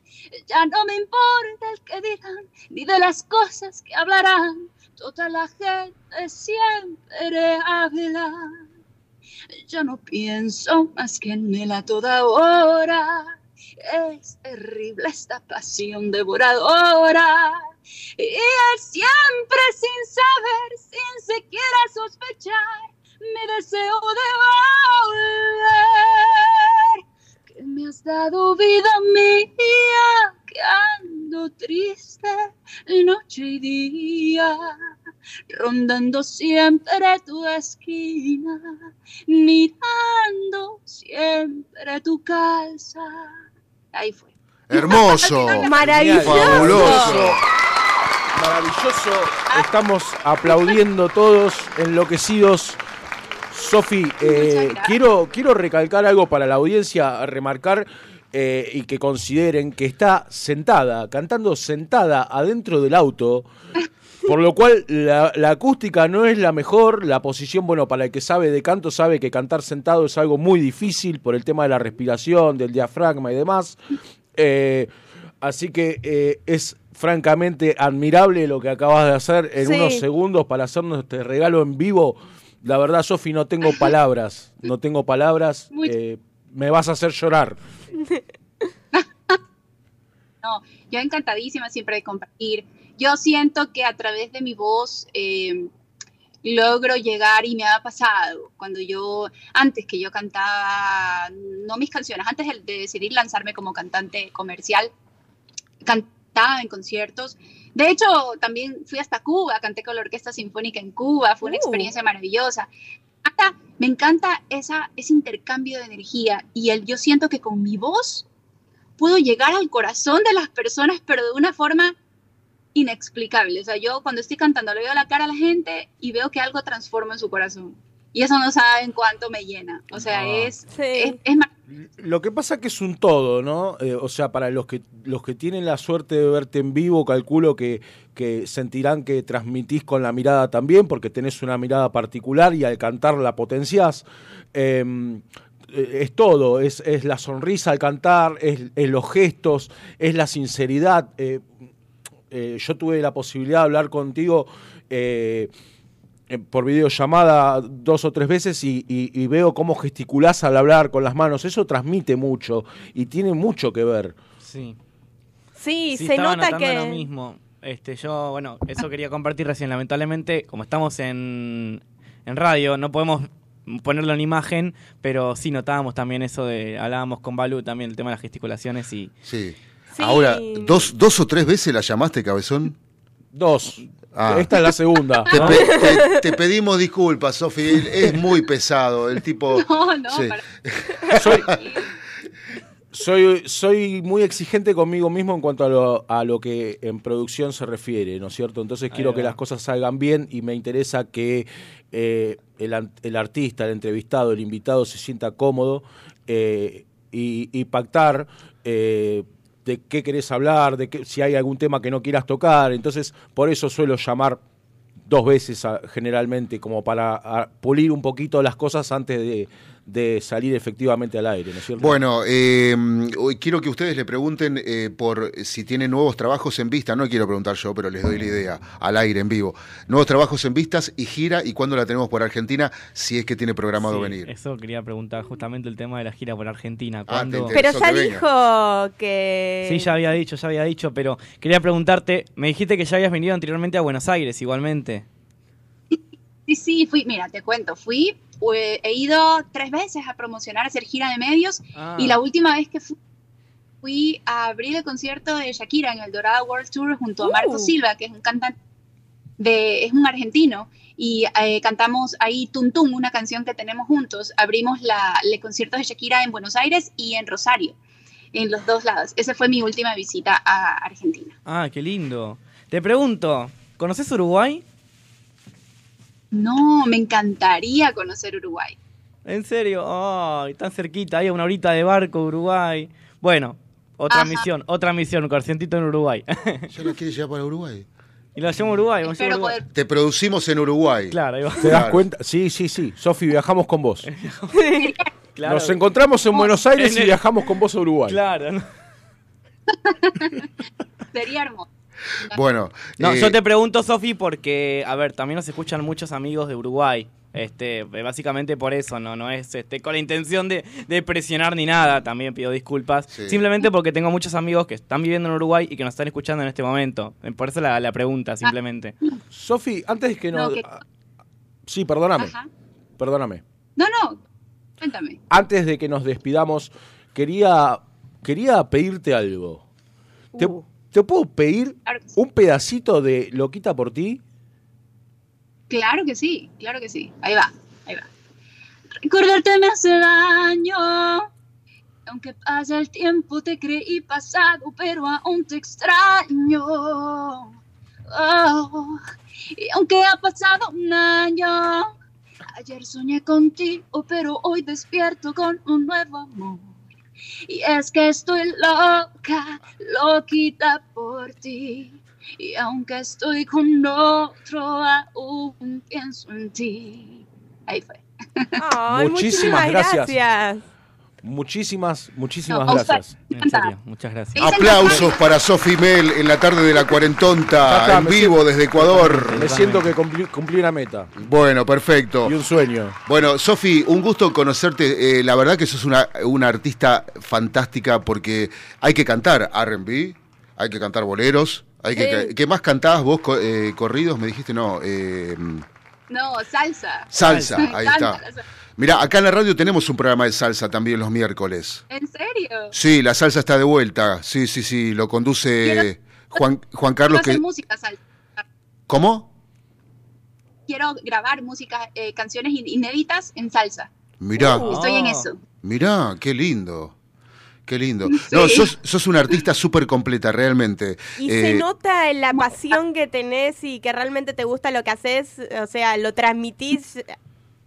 Ya no me importa el que digan, ni de las cosas que hablarán. Toda la gente siempre habla. Yo no pienso más que en él a toda hora. Es terrible esta pasión devoradora. Y él siempre sin saber, sin siquiera sospechar, mi deseo de volver. Que me has dado vida mía, que ando triste noche y día, rondando siempre tu esquina, mirando siempre tu casa. Ahí fue. Hermoso. Maravilloso. Fabuloso. Maravilloso. Estamos aplaudiendo todos, enloquecidos. Sofi, eh, quiero, quiero recalcar algo para la audiencia, remarcar eh, y que consideren que está sentada, cantando sentada adentro del auto, por lo cual la, la acústica no es la mejor, la posición, bueno, para el que sabe de canto sabe que cantar sentado es algo muy difícil por el tema de la respiración, del diafragma y demás. Eh, así que eh, es francamente admirable lo que acabas de hacer en Sí. unos segundos para hacernos este regalo en vivo. La verdad, Sofi, no tengo palabras. No tengo palabras. Me vas a hacer llorar. No, yo encantadísima siempre de compartir. Yo siento que a través de mi voz eh, logro llegar y me ha pasado cuando yo, antes que yo cantaba, no mis canciones, antes de, de decidir lanzarme como cantante comercial, cantaba en conciertos. De hecho, también fui hasta Cuba, canté con la Orquesta Sinfónica en Cuba, fue una Uh. experiencia maravillosa. Me encanta esa, ese intercambio de energía y el, yo siento que con mi voz puedo llegar al corazón de las personas, pero de una forma inexplicable. O sea, yo cuando estoy cantando le veo la cara a la gente y veo que algo transforma en su corazón. Y eso no saben cuánto me llena. O sea, Ah. es, es, es mar- Lo que pasa que es un todo, ¿no? Eh, o sea, para los que los que tienen la suerte de verte en vivo, calculo que, que sentirán que transmitís con la mirada también, porque tenés una mirada particular y al cantar la potenciás. Eh, eh, es todo, es, es la sonrisa al cantar, es, los gestos, es la sinceridad. Eh, yo tuve la posibilidad de hablar contigo por videollamada dos o tres veces y, y- y veo cómo gesticulás al hablar con las manos. Eso transmite mucho y tiene mucho que ver. Sí. Sí, Sí, se nota que. lo mismo. Este, yo, bueno, eso quería compartir recién. Lamentablemente, como estamos en, en radio, no podemos ponerlo en imagen, pero sí notábamos también eso de, hablábamos con Balu también el tema de las gesticulaciones y Sí. Sí. Ahora, ¿dos, ¿dos o tres veces la llamaste, cabezón? Dos. Ah. Esta es la segunda. Te, ¿no? pe- te- te pedimos disculpas, Sofi. Es muy pesado. El tipo. No, no, Sí. para- soy, soy, soy muy exigente conmigo mismo en cuanto a lo, a lo que en producción se refiere, ¿no es cierto? Entonces quiero va. que las cosas salgan bien y me interesa que eh, el, el artista, el entrevistado, el invitado se sienta cómodo eh, y, y pactar. eh, de qué querés hablar, de qué, si hay algún tema que no quieras tocar. Entonces, por eso suelo llamar dos veces generalmente, como para pulir un poquito las cosas antes de, de salir efectivamente al aire, ¿no es cierto? Bueno, eh, hoy quiero que ustedes le pregunten eh, por si tienen nuevos trabajos en vista. No quiero preguntar yo, pero les doy la idea al aire, en vivo. Nuevos trabajos en vistas y gira y cuándo la tenemos por Argentina, si es que tiene programado Sí, venir. Eso quería preguntar justamente el tema de la gira por Argentina. Ah, Pero ya que dijo que. Sí, ya había dicho, ya había dicho, pero quería preguntarte, me dijiste que ya habías venido anteriormente a Buenos Aires igualmente. Sí, sí, fui, mira, te cuento, fui, he ido tres veces a promocionar, a hacer gira de medios Ah. y la última vez que fui, fui a abrir el concierto de Shakira en el Dorada World Tour junto a Marco Uh. Silva, que es un cantante, de, es un argentino, y eh, cantamos ahí Tum Tum, una canción que tenemos juntos, abrimos la, el concierto de Shakira en Buenos Aires y en Rosario. en los dos lados. Esa fue mi última visita a Argentina. Ah, qué lindo. Te pregunto, ¿conoces Uruguay? No, me encantaría conocer Uruguay. ¿En serio? Ay, tan cerquita, hay una horita de barco, Uruguay. Bueno, otra Ajá. misión, otra misión, un corcientito en Uruguay. ¿Ya lo quieres llevar para Uruguay? y lo a Uruguay, vamos a Espero Uruguay. poder. Te producimos en Uruguay. Claro, ahí va. ¿Te das cuenta? Sí, sí, sí. Sofi, viajamos con vos. Claro. Nos encontramos en Buenos Aires En y viajamos con vos a Uruguay. Claro. ¿no? Sería hermoso. Bueno, No, eh, yo te pregunto, Sofi, porque, a ver, también nos escuchan muchos amigos de Uruguay. Este, eh, básicamente por eso, no, no es este, con la intención de, de presionar ni nada, también pido disculpas. Sí. Simplemente porque tengo muchos amigos que están viviendo en Uruguay y que nos están escuchando en este momento. Eh, Por eso la, la pregunta, simplemente. Sofi, antes de que No, nos... que- Sí, perdóname. Ajá. Perdóname. No, no, cuéntame. Antes de que nos despidamos, quería, quería pedirte algo. ¿Te, Uh. te puedo pedir un pedacito de Loquita por ti? Claro que sí, claro que sí. Ahí va, ahí va. Recordarte me hace daño. Aunque pasa el tiempo, te creí pasado, pero aún te extraño. Oh, y aunque ha pasado un año, ayer soñé contigo, pero hoy despierto con un nuevo amor. Y es que estoy loca, loquita por ti. Y aunque estoy con otro, aún pienso en ti. Ahí fue. Muchísimas gracias. gracias. Muchísimas, muchísimas No, gracias. En serio, muchas gracias. Aplausos para Sofi Mel en la tarde de la cuarentonta, en vivo siento- desde Ecuador. Me siento que cumplí, cumplí una meta Bueno, perfecto. y un sueño. Bueno, Sofi, un gusto conocerte. Eh, la verdad que sos una, una artista fantástica porque hay que cantar R&B, hay que cantar boleros. Hay que, Sí. ¿Qué más cantabas vos? eh, ¿Corridos? Me dijiste, no. eh, No, salsa. salsa, ahí está. salsa. Mira, acá en la radio tenemos un programa de salsa también los miércoles. ¿En serio? Sí, la salsa está de vuelta. Sí, sí, sí, lo conduce Quiero- Juan, Juan Quiero Carlos. hacer Que, música salsa. ¿Cómo? Quiero grabar música, eh, canciones in- inéditas en salsa. Mirá, Uh. Estoy en Ah. eso. mirá, qué lindo. Qué lindo. Sí. No, sos, sos una artista súper completa, realmente. Y Eh, se nota en la pasión que tenés y que realmente te gusta lo que haces, o sea, lo transmitís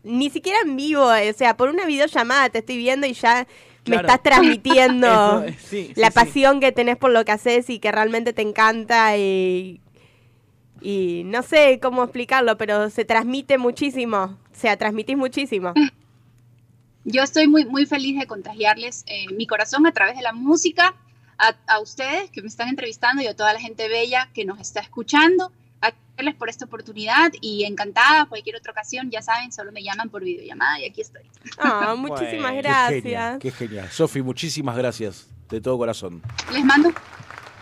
ni siquiera en vivo, o sea, por una videollamada te estoy viendo y ya me Claro. estás transmitiendo Eso, eh, sí, la sí. pasión que tenés por lo que haces y que realmente te encanta y, y no sé cómo explicarlo, pero se transmite muchísimo, o sea, transmitís muchísimo. Yo estoy muy, muy feliz de contagiarles eh, mi corazón a través de la música, a, a ustedes que me están entrevistando y a toda la gente bella que nos está escuchando. Agradecerles por esta oportunidad y encantada, cualquier otra ocasión, ya saben, solo me llaman por videollamada y aquí estoy. Ah, muchísimas Bueno, gracias. qué genial. Sofi, muchísimas gracias de todo corazón. Les mando,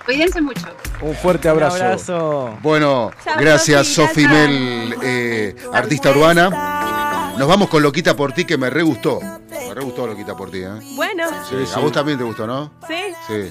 cuídense mucho. Un fuerte Un abrazo. abrazo. Bueno, Chao, gracias Sofi. Mel, eh, artista urbana. Nos vamos con Loquita por ti, que me re gustó. Me re gustó Loquita por ti, ¿eh? Bueno, Sí, A vos también te gustó, ¿no? sí. Sí.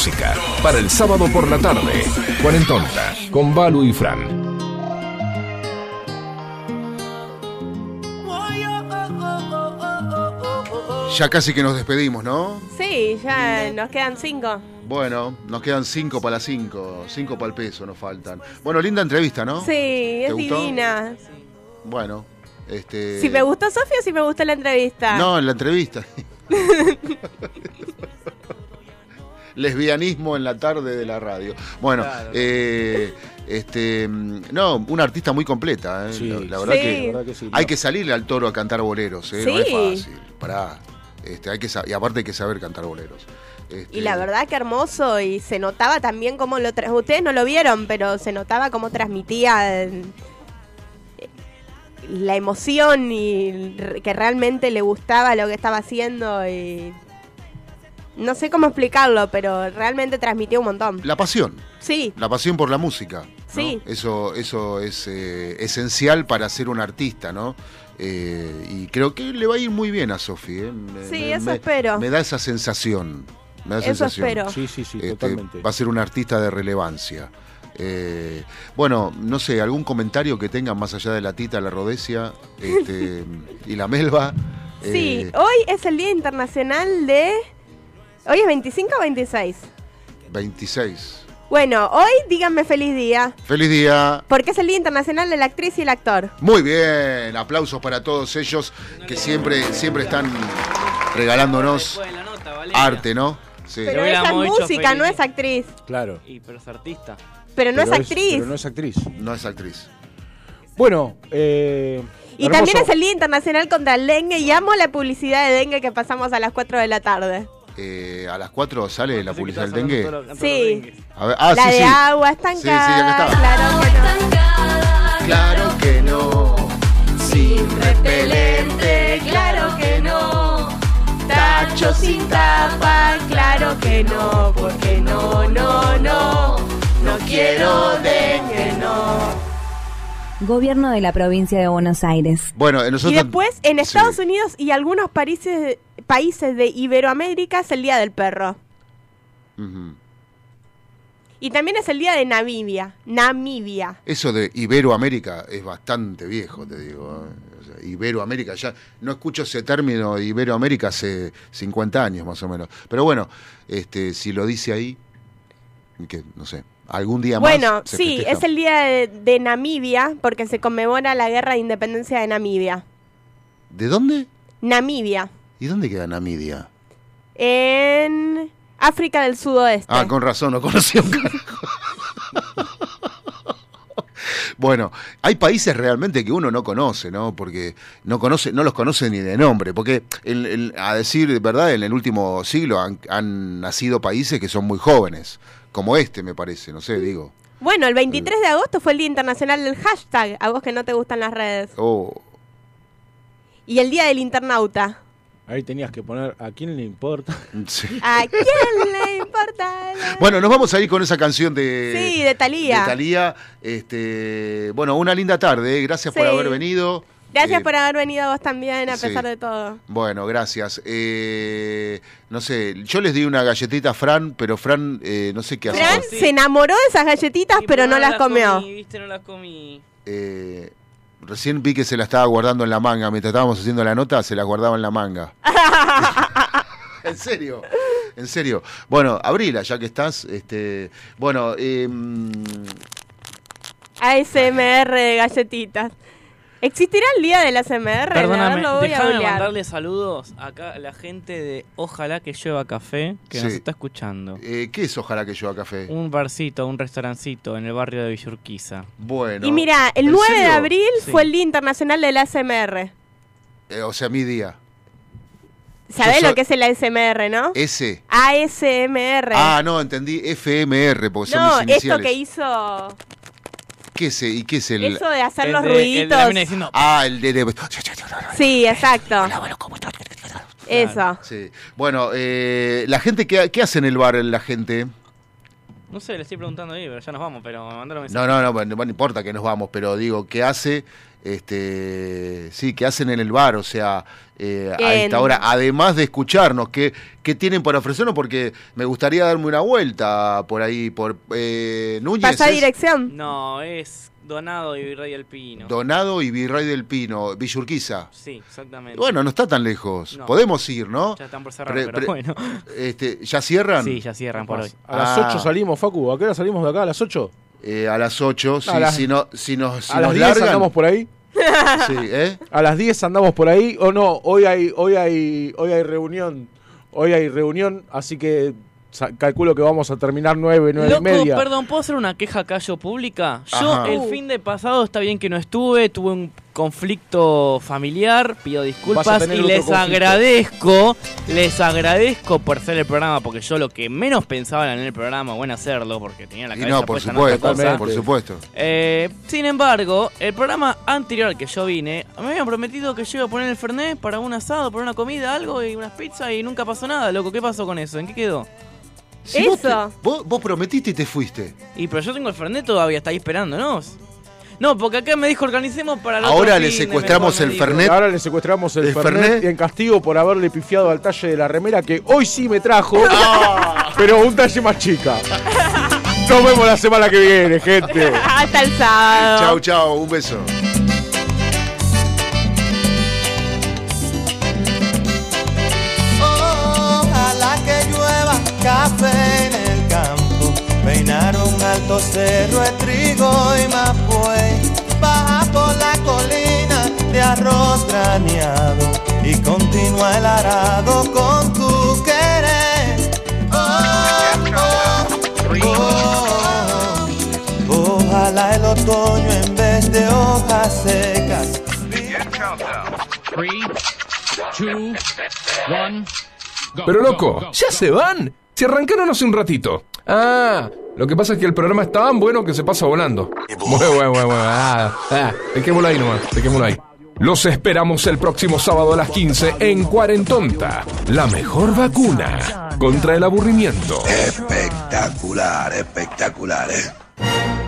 Música. Para el sábado por la tarde. Cuarentonta, con Balu y Fran. Ya casi que nos despedimos, ¿no? Sí, ya nos quedan cinco. Bueno, nos quedan cinco para las cinco, cinco para el peso nos faltan. Bueno, linda entrevista, ¿no? Sí, es gustó? divina. Bueno, este... Si me gustó Sofía o si me gustó la entrevista. No, en la entrevista. Lesbianismo en la tarde de la radio. Bueno, Claro. eh, este, mm, no, una artista muy completa. ¿eh? Sí, la, verdad Sí. que, La verdad que sí, hay no. que salirle al toro a cantar boleros. ¿eh? No es fácil. Pará. Este, hay que y aparte hay que saber cantar boleros. Este, Y la verdad que hermoso y se notaba también cómo lo... tra- Ustedes no lo vieron, pero se notaba cómo transmitía eh, la emoción y que realmente le gustaba lo que estaba haciendo y... No sé cómo explicarlo, pero realmente transmitió un montón. La pasión. Sí, La pasión por la música. ¿no? Sí. Eso, eso es eh, esencial para ser un artista, ¿no? Eh, y creo que le va a ir muy bien a Sofi. ¿eh? Sí, me- eso me- espero. Me da esa sensación. Me da Eso sensación. espero. Sí, sí, sí, Este, totalmente. Va a ser un artista de relevancia. Eh, bueno, no sé, algún comentario que tengan más allá de la tita, la rodesia este, y la melva. sí. Eh, Hoy es el Día Internacional de... ¿Hoy es 25 o 26? 26. Bueno, hoy díganme feliz día. Feliz día. Porque es el Día Internacional de la Actriz y el Actor. Muy bien, aplausos para todos ellos que siempre, siempre están regalándonos arte, ¿no? Sí. Pero ella es música, no es actriz. Claro. Y, pero es artista. Pero no es actriz. pero no es actriz. No es actriz. Bueno, eh, Y hermoso. también es el Día Internacional contra el Dengue y amo la publicidad de dengue que pasamos a las 4 de la tarde. Eh, a las 4 sale la publicidad del dengue. Sí. A ver, ah, la sí, de sí. agua Sí, sí, estancada. acá está. claro que no. Claro que no. Sin repelente, claro que no. Tacho sin tapa, claro que no. Porque no, no, no. No quiero dengue, no. Gobierno de la provincia de Buenos Aires. Bueno, eh, Y nosotros. después, en Estados Unidos y algunos países, países de Iberoamérica es el Día del Perro. Y también es el Día de Namibia. Namibia. Eso de Iberoamérica es bastante viejo, te digo. ¿eh? O sea, Iberoamérica, ya no escucho ese término de Iberoamérica hace 50 años más o menos. Pero bueno, este, si lo dice ahí, que no sé, algún día más. Bueno, sí, festeja. es el Día de, de Namibia porque se conmemora la guerra de independencia de Namibia. ¿De dónde? Namibia. ¿Y dónde queda Namibia? En África del Sudoeste. Ah, con razón, no conocía un carajo. Bueno, hay países realmente que uno no conoce, ¿no? Porque no conoce, no los conoce ni de nombre. Porque, a decir de verdad, en el último siglo han, han nacido países que son muy jóvenes, como este, me parece, no sé, digo. Bueno, el 23 de agosto fue el Día Internacional del Hashtag, a vos que no te gustan las redes. Oh, Y el Día del Internauta. Ahí tenías que poner a quién le importa. sí. ¿A quién le importa? la- Bueno, nos vamos a ir con esa canción de, Sí, de Thalía. de Thalía. Este, bueno, una linda tarde, ¿eh? gracias por haber venido. Gracias Eh, por haber venido vos también, a sí. pesar de todo. Bueno, gracias. Eh, no sé, yo les di una galletita a Fran, pero Fran eh, no sé qué hace. Fran se enamoró de esas galletitas, pero no las comió. Comí, viste, no las comí. Eh, recién vi que se la estaba guardando en la manga. Mientras estábamos haciendo la nota, se la guardaba en la manga. ¿En serio? En serio. Bueno, abrila, ya que estás. Este, bueno, eh, ASMR de galletitas. ¿Existirá el día de la? Perdóname, a déjame mandarle saludos acá a la gente de Ojalá que llueva café que nos está escuchando. eh, ¿qué es ojalá que yo café? Un barcito, un restaurancito en el barrio de Villurquiza. Bueno. Y mira, el ¿en 9 de abril Sí. fue el Día Internacional del ASMR. Eh, o sea, mi día. ¿Sabés lo que es el ASMR, no? Ese. ASMR. Ah, no, entendí FMR, porque son no, mis esto iniciales. que hizo. ¿Qué es, ¿Y qué es el...? Eso de hacer El los de- el de ruiditos. diciendo, Ah, el de... de- Sí, exacto. Eso. Sí. Bueno, eh, la gente, ¿qué, qué hace en el bar la gente? No sé, le estoy preguntando ahí, pero ya nos vamos, pero me mandaron mensaje. No, no, no, bueno, no importa que nos vamos, pero digo, ¿qué hace? Este, sí, ¿qué hacen en el bar? O sea, eh, a esta hora, además de escucharnos, ¿qué, ¿qué tienen para ofrecernos? Porque me gustaría darme una vuelta por ahí, por eh, Núñez. ¿Pasa ¿es? dirección? No, es Donado y Virrey del Pino. Donado y Virrey del Pino, Villurquiza. sí, exactamente. Bueno, no está tan lejos. No. Podemos ir, ¿no? Ya están por cerrar, Pre- pero pre- bueno. Este, ¿Ya cierran? Sí, ya cierran por hoy. A las Ah. 8 salimos, Facu. ¿A qué hora salimos de acá? ¿A las 8? Eh, a las 8, sí, A las- si, no, si nos, si ¿A las nos 10 largan. andamos por ahí? Sí, ¿eh? A las 10 andamos por ahí o no, hoy hay hoy hay hoy hay reunión. Hoy hay reunión, así que calculo que vamos a terminar 9, 9 y Loco, media. perdón, ¿puedo hacer una queja callo pública? Yo Ajá. el fin de pasado está bien que no estuve, tuve un conflicto familiar, pido disculpas y les conflicto. agradezco, les agradezco por hacer el programa, porque yo lo que menos pensaba era en el programa o en hacerlo, porque tenía la Y cabeza no, por puesta en otra supuesto, cosa. por supuesto. Eh, sin embargo, el programa anterior al que yo vine, me habían prometido que yo iba a poner el Fernet para un asado, para una comida, algo y unas pizzas y nunca pasó nada, loco. ¿Qué pasó con eso? ¿En qué quedó? Si vos te- Vos, vos prometiste y te fuiste. Y pero yo tengo el Fernet todavía, está ahí esperándonos. No, porque acá me dijo organicemos para el Ahora otro le fin secuestramos me el dijo. Fernet. Ahora le secuestramos el, El Fernet, Fernet. y en castigo por haberle pifiado al talle de la remera que hoy sí me trajo, pero un talle más chica. Nos vemos la semana que viene, gente. Hasta el sábado. Chau, chau, un beso. Ojalá que llueva café en el campo, peinar un alto cerro de trigo y arroz graneado y continúa el arado con tu querer. Oh, oh, oh. Ojalá el otoño en vez de hojas secas Three, two, one. Pero loco, ¿ya se van? Se arrancaron hace un ratito. Ah, lo que pasa es que el programa es tan bueno que se pasa volando. Bueno, bueno, bueno. Ah, ah, dejémoslo ahí nomás, dejémoslo ahí. Los esperamos el próximo sábado a las 15 en Cuarentonta. La mejor vacuna contra el aburrimiento. Espectacular, espectacular, ¿eh?